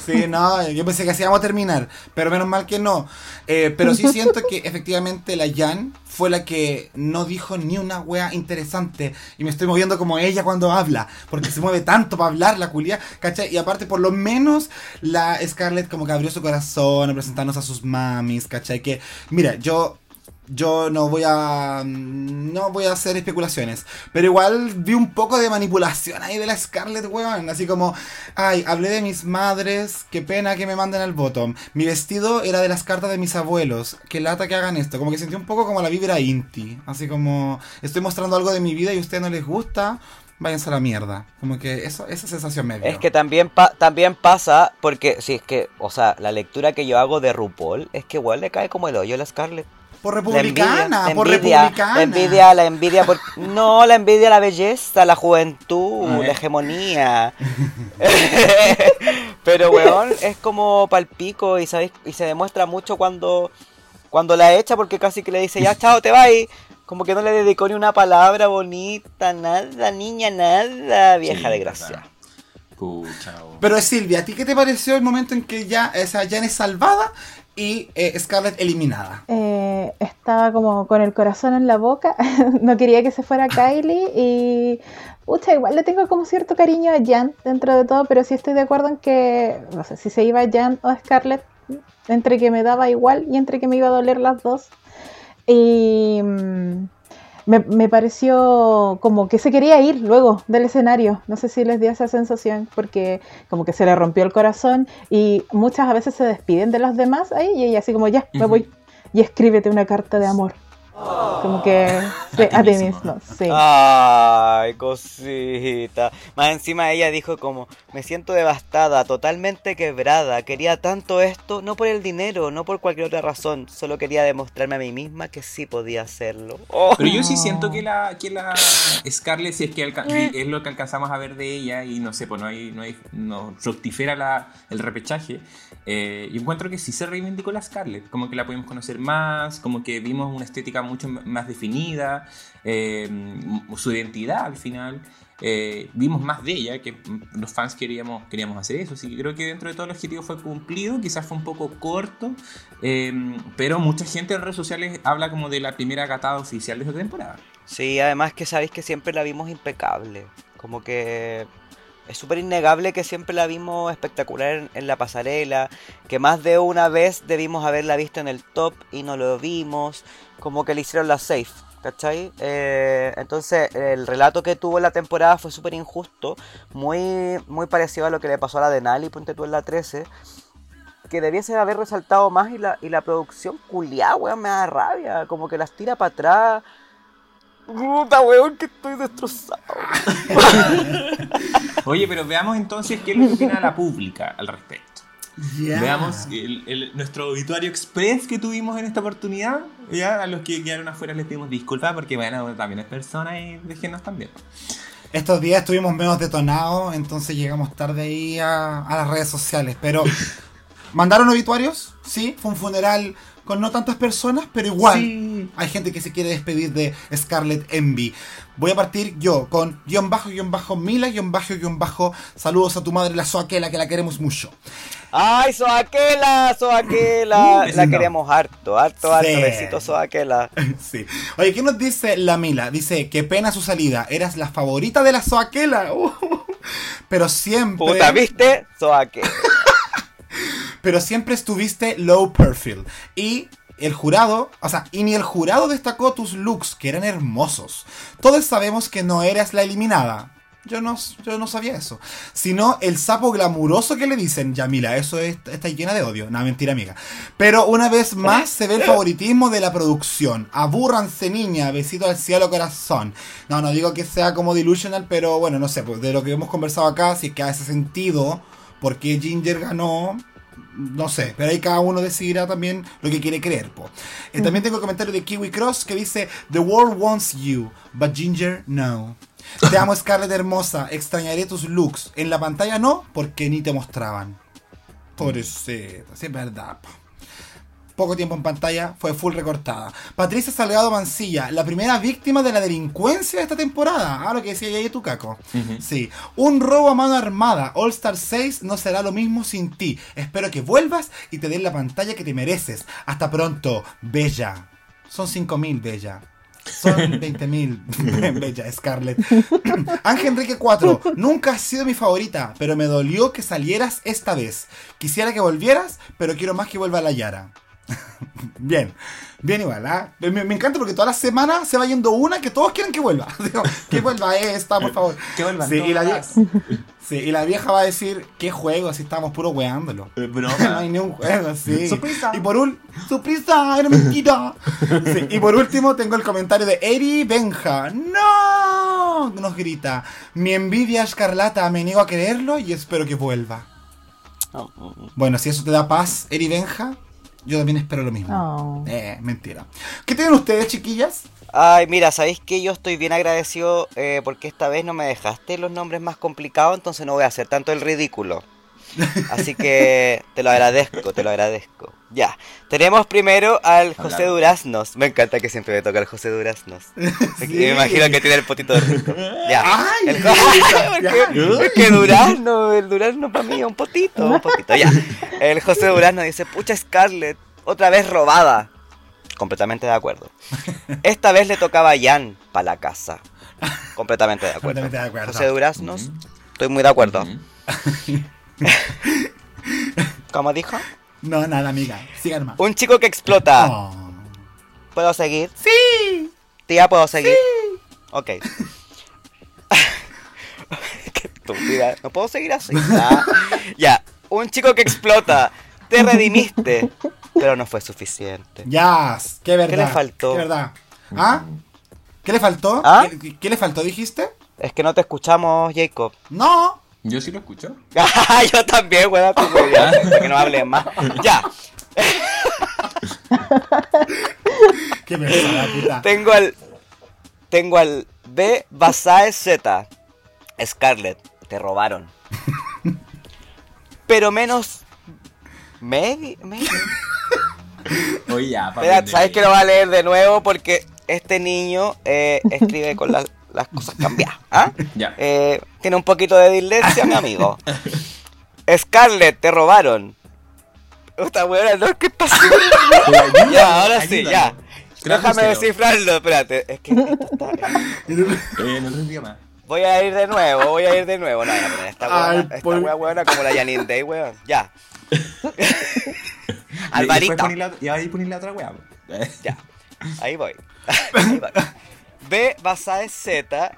Sí, no, yo pensé que así íbamos a terminar, pero menos mal que no. Eh, pero sí siento que efectivamente la Jan fue la que no dijo ni una wea interesante y me estoy moviendo como ella cuando habla, porque se mueve tanto para hablar la culia, ¿cachai? Y aparte, por lo menos, la Scarlett como que abrió su corazón a presentarnos a sus mamis, ¿cachai? Que, mira, yo... Yo no voy a. No voy a hacer especulaciones. Pero igual vi un poco de manipulación ahí de la Scarlett, weón. Así como. Ay, hablé de mis madres. Qué pena que me manden al bottom. Mi vestido era de las cartas de mis abuelos. Qué lata que hagan esto. Como que sentí un poco como la vibra inti. Así como. Estoy mostrando algo de mi vida y a ustedes no les gusta. Váyanse a la mierda. Como que eso, esa sensación me dio. Es que también, pa- también pasa, porque si es que, o sea, la lectura que yo hago de RuPaul es que igual le cae como el hoyo a la Scarlett. Por La republicana, envidia, por envidia, republicana. La envidia, la envidia por... No, la envidia, la belleza, la juventud, la hegemonía. Pero, weón, es como palpico y, ¿sabéis? y se demuestra mucho cuando, cuando la echa porque casi que le dice, ya, chao, te vas. Como que no le dedicó ni una palabra bonita, nada, niña, nada, vieja Sí, desgracia. verdad. Pucha, oh. Pero Silvia, ¿a ti qué te pareció el momento en que ya esa Jan es salvada y eh, Scarlett eliminada? eh, estaba como con el corazón en la boca. no quería que se fuera Kylie y. Pucha, igual le tengo como cierto cariño a Jan dentro de todo, pero sí estoy de acuerdo en que, no sé, si se iba Jan o Scarlett, entre que me daba igual y entre que me iba a doler las dos. Y mm, me, me pareció como que se quería ir luego del escenario. No sé si les dio esa sensación, porque como que se le rompió el corazón y muchas veces se despiden de los demás ahí y ella así como ya, me voy. y escríbete una carta de amor. Como que sí, A ti a ti mismo. mismo, sí. Ay, cosita. Más encima ella dijo como, me siento devastada, totalmente quebrada. Quería tanto esto, no por el dinero, no por cualquier otra razón. Solo quería demostrarme a mí misma que sí podía hacerlo. Oh. Pero yo sí siento que la, que la Scarlett, si es que alca- es lo que alcanzamos a ver de ella y no sé, pues no hay, no hay, no fructifera la, el repechaje, eh, yo encuentro que sí se reivindicó la Scarlett, como que la pudimos conocer más, como que vimos una estética mucho más definida, eh, su identidad al final. eh, vimos más de ella, que los fans queríamos, queríamos hacer eso, así creo que dentro de todo el objetivo fue cumplido, quizás fue un poco corto, eh, pero mucha gente en redes sociales habla como de la primera catada oficial de esta temporada. Sí, además que sabéis que siempre la vimos impecable. Como que es súper innegable que siempre la vimos espectacular en, la pasarela. Que más de una vez debimos haberla visto en el top y no lo vimos. Como que le hicieron la safe. ¿Cachai? Eh, entonces el relato que tuvo la temporada fue súper injusto. Muy, muy parecido a lo que le pasó a la de Nali, ponte tú en la 13. Que debiese haber resaltado más y la, y la producción culiá, weón, me da rabia. Como que las tira para atrás. Puta, weón, que estoy destrozado. Oye, pero veamos entonces qué que opina la pública al respecto. Ya. Veamos el- el- nuestro obituario express que tuvimos en esta oportunidad. Ya, a los que quedaron afuera les pedimos disculpas porque, bueno, también es persona y déjenos también. Estos días estuvimos menos detonados, entonces llegamos tarde ahí a, a las redes sociales. Pero, ¿mandaron obituarios? Sí, fue un funeral con no tantas personas, pero igual Sí. hay gente que se quiere despedir de Scarlett Envy. Voy a partir yo con guion bajo, guion bajo, Mila, guion bajo, guion bajo. Saludos a tu madre, la Soaquela, que la queremos mucho. ¡Ay, Soaquela! ¡Soaquela! Uh, la no. queremos harto, harto, harto. Sí. Besito, Soaquela. Sí. Oye, ¿qué nos dice la Mila? Dice, qué pena su salida. Eras la favorita de la Soaquela. Uh, pero siempre... Puta, ¿viste? Soaquela. Pero siempre estuviste low perfil. Y el jurado, o sea, y ni el jurado destacó tus looks, que eran hermosos. Todos sabemos que no eras la eliminada. Yo no, yo no sabía eso. Sino el sapo glamuroso que le dicen, Yamila, eso es- está llena de odio. No, mentira, amiga. Pero una vez más se ve el favoritismo de la producción. Abúrranse, niña. Besito al cielo, corazón. No, no digo que sea como delusional, pero bueno, no sé, pues de lo que hemos conversado acá, si es que hace sentido por qué Ginger ganó, no sé, pero ahí cada uno decidirá también lo que quiere creer. Po. Eh, también tengo el comentario de Kiwi Cross que dice: The world wants you, but Ginger no. Te amo, Scarlett hermosa. Extrañaré tus looks. En la pantalla no, porque ni te mostraban. Pobrecita, sí es verdad. po. Poco tiempo en pantalla, fue full recortada. Patricia Salgado Mancilla, la primera víctima de la delincuencia de esta temporada. Ah, lo que decía ahí tu caco. Sí. Un robo a mano armada. All Star 6 no será lo mismo sin ti. Espero que vuelvas y te den la pantalla que te mereces. Hasta pronto, Bella. Son 5000, Bella. Son 20.000. Bella, Scarlett. Ángel Enrique 4. Nunca has sido mi favorita, pero me dolió que salieras esta vez. Quisiera que volvieras, pero quiero más que vuelva la Yara. Bien, bien igual, ¿ah? Me, me encanta porque todas las semanas se va yendo una que todos quieren que vuelva. Que vuelva esta, por favor. Que vuelvan Sí, y la, todas. vie- sí, y la vieja va a decir, ¿qué juego? Si estamos puro weándolo. Eh, No hay ni un juego, sí. Y por un. ¡Sorpresa! ¡Era mentira! Sí, Y por último tengo el comentario de Eri Benja. ¡No! Nos grita. Mi envidia escarlata, me niego a creerlo y espero que vuelva. Bueno, si eso te da paz, Eri Benja, yo también espero lo mismo. Oh. Eh, mentira. ¿Qué tienen ustedes, chiquillas? Ay, mira, ¿sabéis que Yo estoy bien agradecido eh, porque esta vez no me dejaste los nombres más complicados, entonces no voy a hacer tanto el ridículo. Así que te lo agradezco, te lo agradezco. Ya, tenemos primero al José. Duraznos. Me encanta que siempre me toca el José Duraznos. Sí. Me imagino que tiene el potito de rico. Ya. ¡Ay! El porque, porque Durazno, el Durazno para mí es un potito, un potito, ya. El José Durazno dice, pucha Scarlett, otra vez robada. Completamente de acuerdo. Esta vez le tocaba a Jan para la casa. Completamente de acuerdo. Completamente de acuerdo. José Duraznos, estoy muy de acuerdo. Ujú. ¿Cómo dijo? No, nada, amiga. Sigan más. Un chico que explota. Oh. ¿Puedo seguir? ¡Sí! Tía, ¿puedo seguir? Ok. Qué estúpida. No puedo seguir así. Ah. Ya. Un chico que explota. Te redimiste. Te pero no fue suficiente. Ya, qué verdad. le faltó? Qué verdad. ¿Ah? ¿Qué le faltó? ¿Ah? ¿Qué, qué le faltó, dijiste? Es que no te escuchamos, Jacob. No. Yo sí lo escucho. Yo también, weón, para que no hables más. Ya, Qué persona, puta. tengo al. Tengo al B Basae Z. Scarlett, te robaron. Pero menos. Maybe, maybe. Oye, ya, Espera, ¿sabes que lo va a leer de nuevo? Porque este niño eh, escribe con las, las cosas cambiadas. ¿ah? Ya. Eh, tiene un poquito de dislexia, mi amigo. Scarlett, te robaron. Esta weona, no, ¿qué pasó? Pero ayúdame, ya, ahora sí, ayúdame. ya. Déjame descifrarlo, espérate. Es que esto está- Eh, en otro idioma. Voy a ir de nuevo, voy a ir de nuevo. No, ya, pero esta Ay, weona, esta por- wea weona como la Janine Day, weón. Ya. Alvarito. Y ahí poner la otra weá. Ya, ahí voy. Ahí voy. B, Basae Z,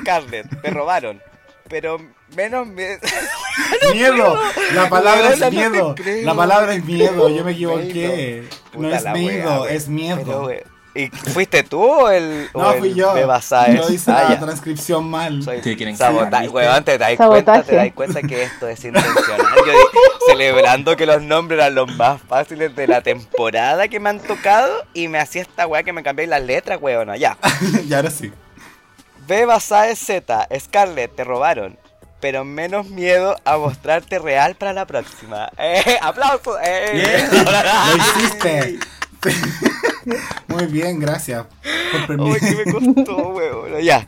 Scarlett, te robaron. Pero menos me... Miedo. La palabra es miedo. La palabra es miedo. Yo me equivoqué. Puta No es miedo, wea, es miedo. Pero, ¿Y fuiste tú o el, o No, el fui yo. B, Basae? Yo hice Ah, la ya. transcripción mal. Soy Te quieren sabotaje, weón, te das cuenta, te das cuenta que esto es intencional. Yo celebrando que los nombres eran los más fáciles de la temporada que me han tocado y me hacía esta weá que me cambié las letras, weón, ya. y ahora sí. B Basae Z, Scarlett, te robaron. Pero menos miedo a mostrarte real para la próxima. ¡Eh! ¡Aplausos! ¡Eh! Lo hiciste. Muy bien, gracias. Por permiso. Uy, que me costó, weón. Ya.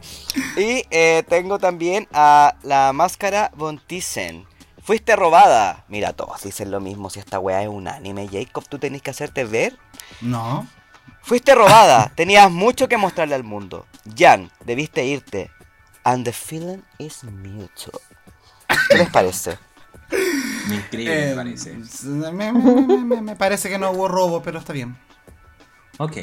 Y eh, tengo también a la máscara Von Thyssen. Fuiste robada. Mira, todos dicen lo mismo. Si esta weá es un anime, Jacob, tú tenés que hacerte ver. No. Fuiste robada. Tenías mucho que mostrarle al mundo. Jan, debiste irte. And the feeling is mutual. ¿Qué les parece? Increíble, Eh, me parece. me, me- me- me- me parece que no hubo robo, pero está bien. Ok.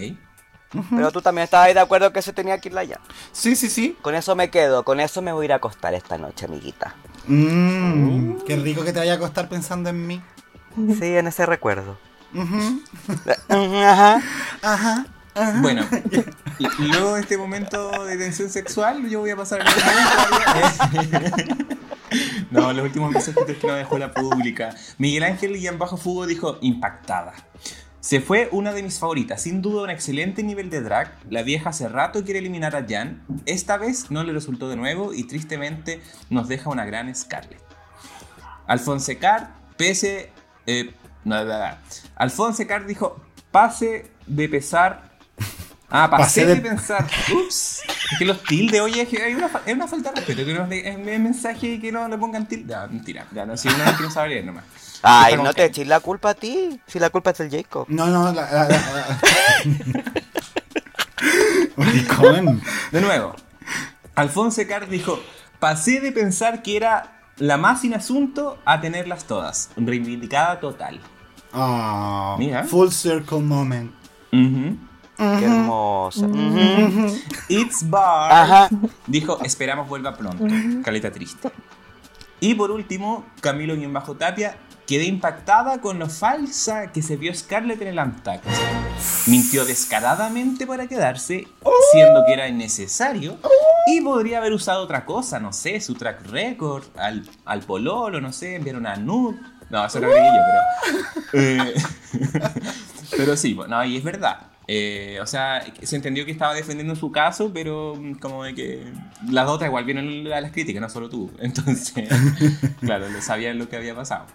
Pero tú también estabas ahí de acuerdo que se tenía que ir la Jan. Sí, sí, sí. Con eso me quedo. Con eso me voy a ir a acostar esta noche, amiguita. Mmm, qué rico que te vaya a acostar pensando en mí. Sí, en ese recuerdo. Ajá. Ajá. ajá. Bueno, y- y luego de este momento de tensión sexual, yo voy a pasar al momento. No, los últimos mensajitos que nos dejó la pública. Miguel Ángel Guillán Bajo Fugo dijo impactada. Se fue una de mis favoritas, sin duda un excelente nivel de drag. La vieja hace rato quiere eliminar a Jan. Esta vez no le resultó de nuevo y tristemente nos deja una gran Scarlett. Alfonso Card, pese. Eh, no, no, no. Alfonso Card dijo: pase de pesar. Ah, pasé, Pasé de... de- pensar. Ups. Es que los tildes, oye, es, que hay una, fa- es una falta de respeto que nos de- envíen mensaje y que no le pongan tilde. No, mentira. Ya, no, si uno que no sabe leer nomás. Ay, no te eches la culpa a ti. Si la culpa es del Jacob. No, no, la. la, De nuevo, Alfonso Card dijo: pasé de pensar que era la más sin asunto a tenerlas todas. Reivindicada total. Ah, Mira. Full circle moment. Ujú. Qué hermosa. It's Bar Ajá. dijo, esperamos vuelva pronto. Caleta triste. Y por último, Camilo bien bajo Tapia, quedé impactada con lo falsa que se vio Scarlett en el Untucked. Mintió descaradamente para quedarse, siendo que era innecesario. Y podría haber usado otra cosa, no sé, su track record, al, al pololo, no sé, enviar una nude. No, eso lo agregué yo, pero... eh, pero sí, bueno, y es verdad. Eh, o sea, se entendió que estaba defendiendo su caso, pero mm, como de que las otras igual vieron a las críticas, no solo tú. Entonces, claro, lo sabían lo que había pasado.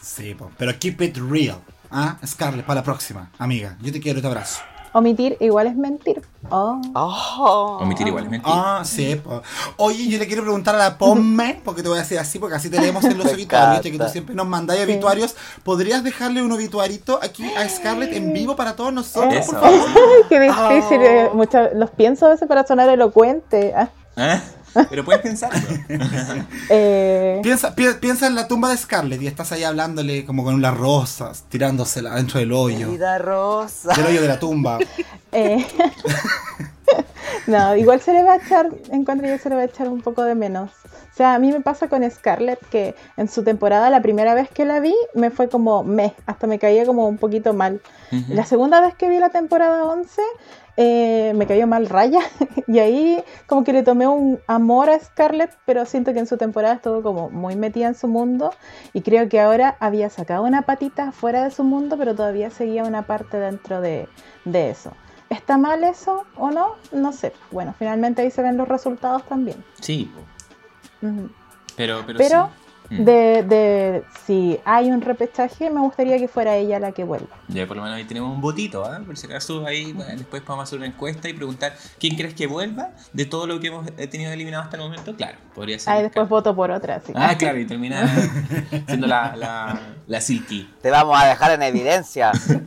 Sí, pero keep it real. ¿Ah? Scarlett, para la próxima, amiga. Yo te quiero y te abrazo. Omitir igual es mentir. Oh. Oh. Omitir igual es mentira. Ah, sí, po. Oye, yo le quiero preguntar a la Pomme, porque te voy a decir así, porque así te leemos en los obituarios, que tú siempre nos mandáis obituarios. ¿Podrías dejarle un obituarito aquí a Scarlett en vivo para todos nosotros, Eso. por favor? Qué difícil. eh, mucho- los pienso a veces para sonar elocuente. Ah, ¿Eh? Pero puedes pensarlo. eh, Piensa, pi- piensa en la tumba de Scarlett y estás ahí hablándole como con las rosas, tirándosela dentro del hoyo. Vida rosa. Del hoyo de la tumba. eh, no, igual se le va a echar, encuentro yo se le va a echar un poco de menos. O sea, a mí me pasa con Scarlett que en su temporada, la primera vez que la vi, me fue como me, hasta me caía como un poquito mal. Ujú. La segunda vez que vi la temporada 11, eh, me cayó mal Raya. y ahí como que le tomé un amor a Scarlett, pero siento que en su temporada estuvo como muy metida en su mundo. Y creo que ahora había sacado una patita fuera de su mundo, pero todavía seguía una parte dentro de, de eso. ¿Está mal eso o no? No sé. Bueno, finalmente ahí se ven los resultados también. Sí, pero, pero, Pero sí. De, de si hay un repechaje, me gustaría que fuera ella la que vuelva. Ya por lo menos ahí tenemos un votito, ¿ah? Por si acaso ahí bueno, después podemos hacer una encuesta y preguntar quién crees que vuelva de todo lo que hemos eh, tenido eliminado hasta el momento. Claro, podría ser. Ahí después voto por otra. así. Ah, claro, y termina siendo la, la, la Silky. Te vamos a dejar en evidencia. No,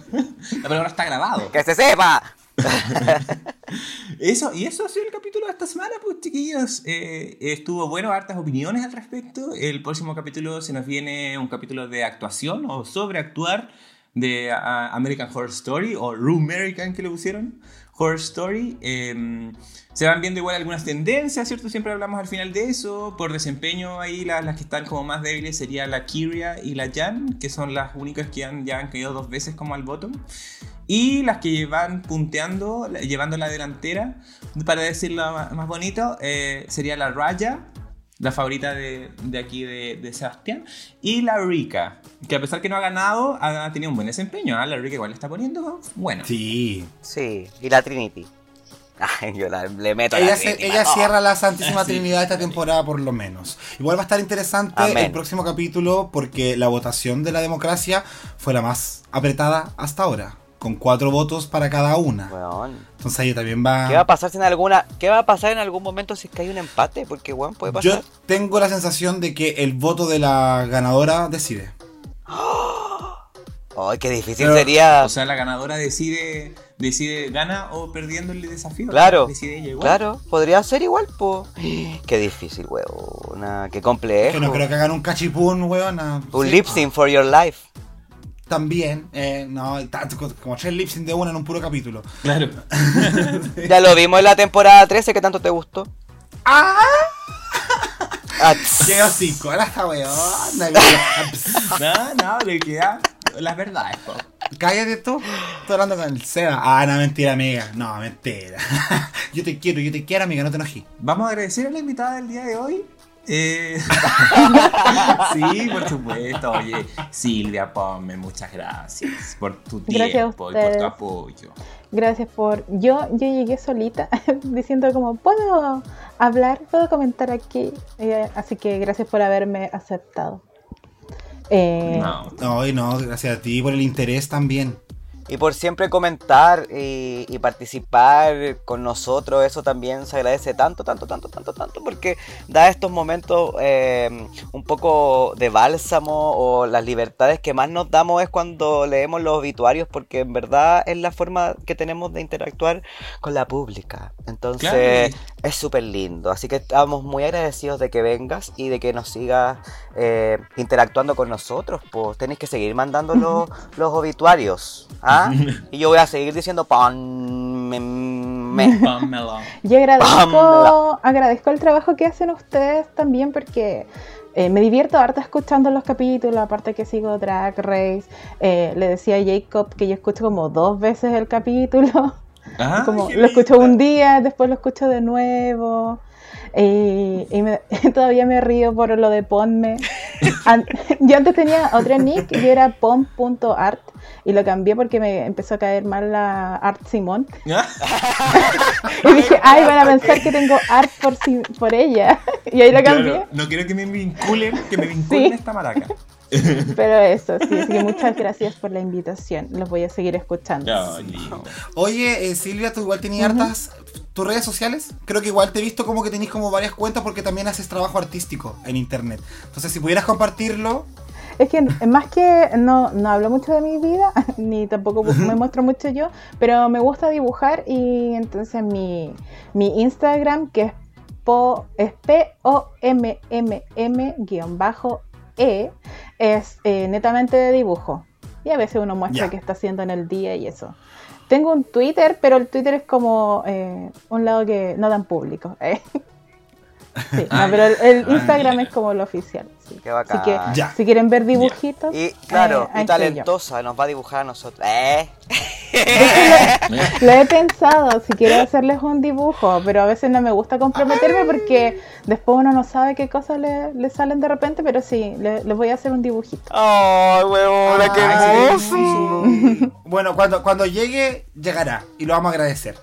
pero ahora está grabado. ¡Que se sepa! Eso, y eso ha sido el capítulo de esta semana, pues chiquillos. Eh, estuvo bueno, hartas opiniones al respecto. El próximo capítulo se nos viene un capítulo de actuación o sobreactuar de ah, American Horror Story o Room American que le pusieron. Horror Story. Eh, se van viendo igual algunas tendencias, ¿cierto? Siempre hablamos al final de eso. Por desempeño ahí la- las que están como más débiles sería la Kyria y la Jan, que son las únicas que han, ya han caído dos veces como al bottom. Y las que van punteando, llevando la delantera, para decirlo más bonito, eh, sería la Raya, la favorita de, de aquí de, de Sebastián, y la Rika, que a pesar que no ha ganado, ha tenido un buen desempeño. ¿ah? La Rika igual le está poniendo bueno. Sí. Sí, y la Trinity. Ay, yo la- le meto a la Ella, se- ella cierra la Santísima Sí. Trinidad esta temporada por lo menos. Igual va a estar interesante Amén. el próximo capítulo porque la votación de la democracia fue la más apretada hasta ahora, con cuatro votos para cada una. Entonces ahí también va... ¿Qué va a pasar si en alguna, qué va a pasar en algún momento si es que hay un empate? Porque weón puede pasar. Yo tengo la sensación de que el voto de la ganadora decide. Ay, qué difícil Pero- sería. O sea, la ganadora decide, decide gana o perdiendo el desafío. Claro, Decide ella igual. claro, podría ser igual, po. Qué difícil, weón. Qué complejo. Que no creo que hagan un cachipún, weón. Un sí, lip sync for your life. También. eh, no, tanto, como tres lip de una en un puro capítulo. Claro. Ya lo vimos en la temporada 13, que tanto te gustó. ¡Ah! ¡Qué hocico! Ahora esta weón. No, no, le queda las verdades, po. Cállate tú. Estoy hablando con el Seba. Ah, no, mentira, amiga. No, mentira. yo te quiero, yo te quiero, amiga, no te enojí. Vamos a agradecer a la invitada del día de hoy. Eh, sí, por supuesto. Oye, Silvia, ponme, muchas gracias por tu tiempo y por tu apoyo. Gracias por... Yo, yo llegué solita diciendo como, ¿puedo hablar? ¿Puedo comentar aquí? Eh, así que gracias por haberme aceptado. Eh, No. No, y no, gracias a ti por el interés también. Y por siempre comentar y, y participar con nosotros, eso también se agradece tanto, tanto, tanto, tanto, tanto, porque da estos momentos eh, un poco de bálsamo o las libertades que más nos damos es cuando leemos los obituarios, porque en verdad es la forma que tenemos de interactuar con la pública. Entonces Claro. es súper lindo, así que estamos muy agradecidos de que vengas y de que nos sigas eh, interactuando con nosotros, pues tenéis que seguir mandando los, los obituarios. ¿ah? Y yo voy a seguir diciendo pan me, me. Pónmelo. Yo agradezco, agradezco el trabajo que hacen ustedes también porque eh, me divierto harto escuchando los capítulos, aparte que sigo Drag Race. Eh, le decía a Jacob que yo escucho como dos veces el capítulo. Ah, como lo escucho un día, después lo escucho de nuevo. Eh, y me- todavía me río por lo de ponme. An- yo antes tenía otra nick, yo era pom.art y lo cambié porque me empezó a caer mal la Art Simón. Y dije, ay, van a pensar que tengo art por, si- por ella. Y ahí lo cambié. claro, no quiero que me vinculen, que me vinculen Sí. esta maraca. Pero eso, sí, así que muchas gracias por la invitación. Los voy a seguir escuchando. No. Oye, eh, Silvia, tú igual tenías hartas tus redes sociales. Creo que igual te he visto como que tenés como varias cuentas porque también haces trabajo artístico en internet. Entonces, si pudieras compartirlo, Es que más que no, no hablo mucho de mi vida, ni tampoco me muestro mucho yo, pero me gusta dibujar y entonces mi, mi Instagram, que es, po, es P-O-M-M-M-E, es eh, netamente de dibujo. Y a veces uno muestra qué está haciendo en el día y eso. Tengo un Twitter, pero el Twitter es como eh, un lado que no tan público. eh. Sí, Ah, no, pero el, el ah, Instagram es como lo oficial. sí. Qué bacán. Así que Ya. si quieren ver dibujitos, Y claro, eh, ahí y talentosa, nos va a dibujar a nosotros. ¿Eh? Lo he pensado, si quiero hacerles un dibujo, pero a veces no me gusta comprometerme porque después uno no sabe qué cosas le, le salen de repente, pero sí, le- les voy a hacer un dibujito. ¡Ay, huevona, qué hermoso! Bueno, cuando, cuando llegue, llegará y lo vamos a agradecer.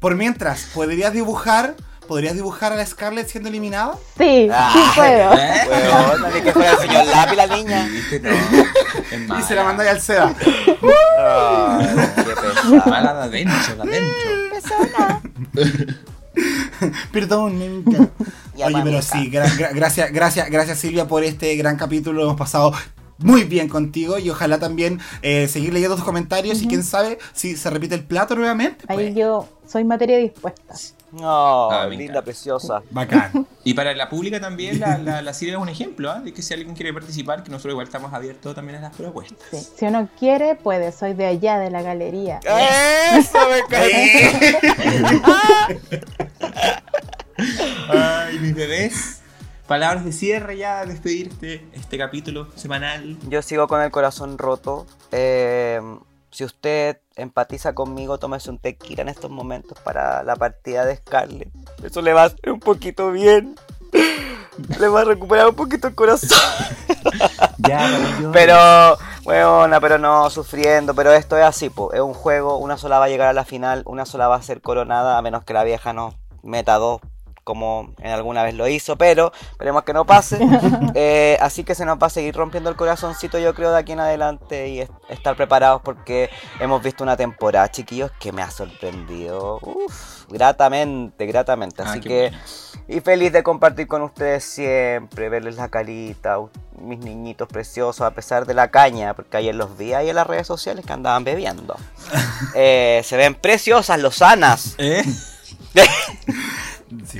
Por mientras, ¿podrías dibujar? ¿Podrías dibujar a la Scarlett siendo eliminada? Sí, sí Ay, puedo. Ni que fuera el señor lápiz la niña. No. Y se la mandáis al SEA. Ay, qué. Mala de adentro, de adentro. Perdón. Ya, Oye, pero sí, gra- gra- gracias, gracias, gracias Silvia por este gran capítulo. Lo hemos pasado muy bien contigo y ojalá también eh, seguir leyendo tus comentarios y quién sabe si se repite el plato nuevamente. Ahí pues. yo soy materia dispuesta. No, Ah, linda, preciosa. Bacán. Y para la pública también, la, la, la Silvia es un ejemplo, ¿ah? de que si alguien quiere participar, que nosotros igual estamos abiertos también a las propuestas. Sí. Si uno quiere, puede. Soy de allá, de la galería. Eso me encanta. Ay, mis bebés. Palabras de cierre ya, despedirte este capítulo semanal. Yo sigo con el corazón roto. Eh, si usted empatiza conmigo, tómese un tequila en estos momentos para la partida de Scarlett. Eso le va a hacer un poquito bien. Le va a recuperar un poquito el corazón. Ya, pero Pero, weona, pero no, sufriendo. Pero esto es así, po. Es un juego, una sola va a llegar a la final, una sola va a ser coronada, a menos que la vieja no meta dos, como en alguna vez lo hizo. Pero esperemos que no pase. Eh, así que se nos va a seguir rompiendo el corazoncito, yo creo, de aquí en adelante. Y es- estar preparados porque hemos visto una temporada, chiquillos, que me ha sorprendido. Uf, gratamente, gratamente. Ah, Así qué que. bueno. Y feliz de compartir con ustedes siempre, verles la carita, mis niñitos preciosos, a pesar de la caña, porque ayer los vi ahí en las redes sociales que andaban bebiendo. Eh, se ven preciosas, lozanas. ¿Eh? Sí.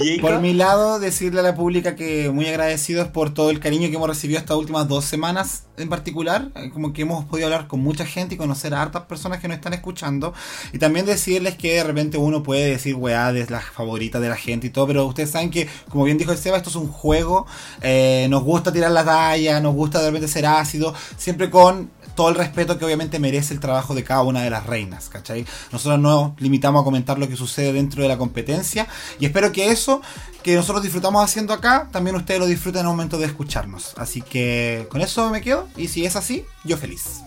¿Y Por mi lado, decirle a la pública que muy agradecidos por todo el cariño que hemos recibido estas últimas dos semanas en particular. Eh, Como que hemos podido hablar con mucha gente y conocer a hartas personas que nos están escuchando. Y también decirles que de repente uno puede decir weá de las favoritas de la gente y todo, pero ustedes saben que, como bien dijo el Seba, esto es un juego. Eh, nos gusta tirar la talla, nos gusta de repente ser ácido, siempre con todo el respeto que obviamente merece el trabajo de cada una de las reinas, ¿cachai? Nosotros no nos limitamos a comentar lo que sucede dentro de la competencia y espero que eso que nosotros disfrutamos haciendo acá, también ustedes lo disfruten en el momento de escucharnos. Así que con eso me quedo y si es así, yo feliz.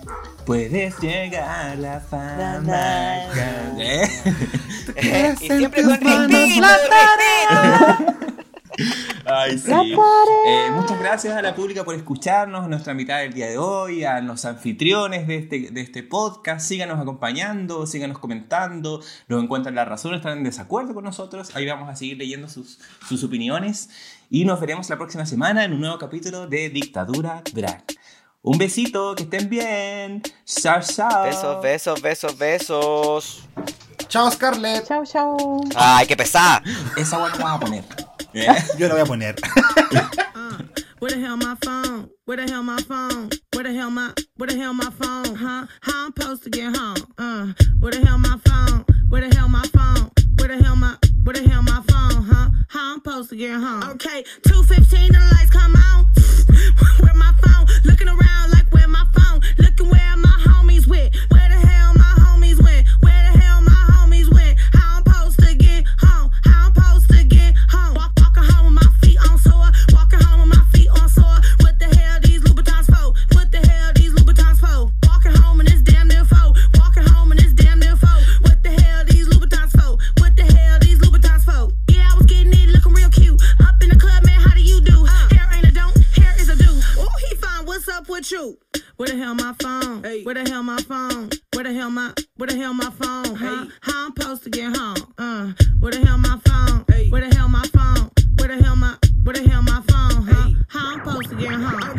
Puedes llegar a la fama. ¿Eh? y siempre con. Ay, sí. Eh, muchas gracias a la pública por escucharnos en nuestra mitad del día de hoy, a los anfitriones de este, de este podcast. Síganos acompañando, síganos comentando. Nos encuentran la razón, están en desacuerdo con nosotros. Ahí vamos a seguir leyendo sus, sus opiniones. Y nos veremos la próxima semana en un nuevo capítulo de Dictadura Drag. Un besito, que estén bien. Chao, chao. Besos, besos, besos, besos. Chao Scarlett, Chau, chau. Ay, qué pesada. Esa buena vamos a poner. ¿Eh? yo la voy a poner. Where the hell my phone? Where the hell my phone? Where the hell my where the hell my phone? Huh? How I'm supposed to get home? Uh, where the hell my phone? Where the hell my phone? Where the hell my where the hell my phone? Huh? How I'm supposed to get home? Okay, two fifteen and the lights come on. where my phone? Looking around like Where the hell my phone? Where the hell my where the hell my phone? Huh? How I'm supposed to get home? Uh, where the hell my phone? Where the hell my phone? Where the hell my where the hell my phone? Huh? How I'm supposed to get home?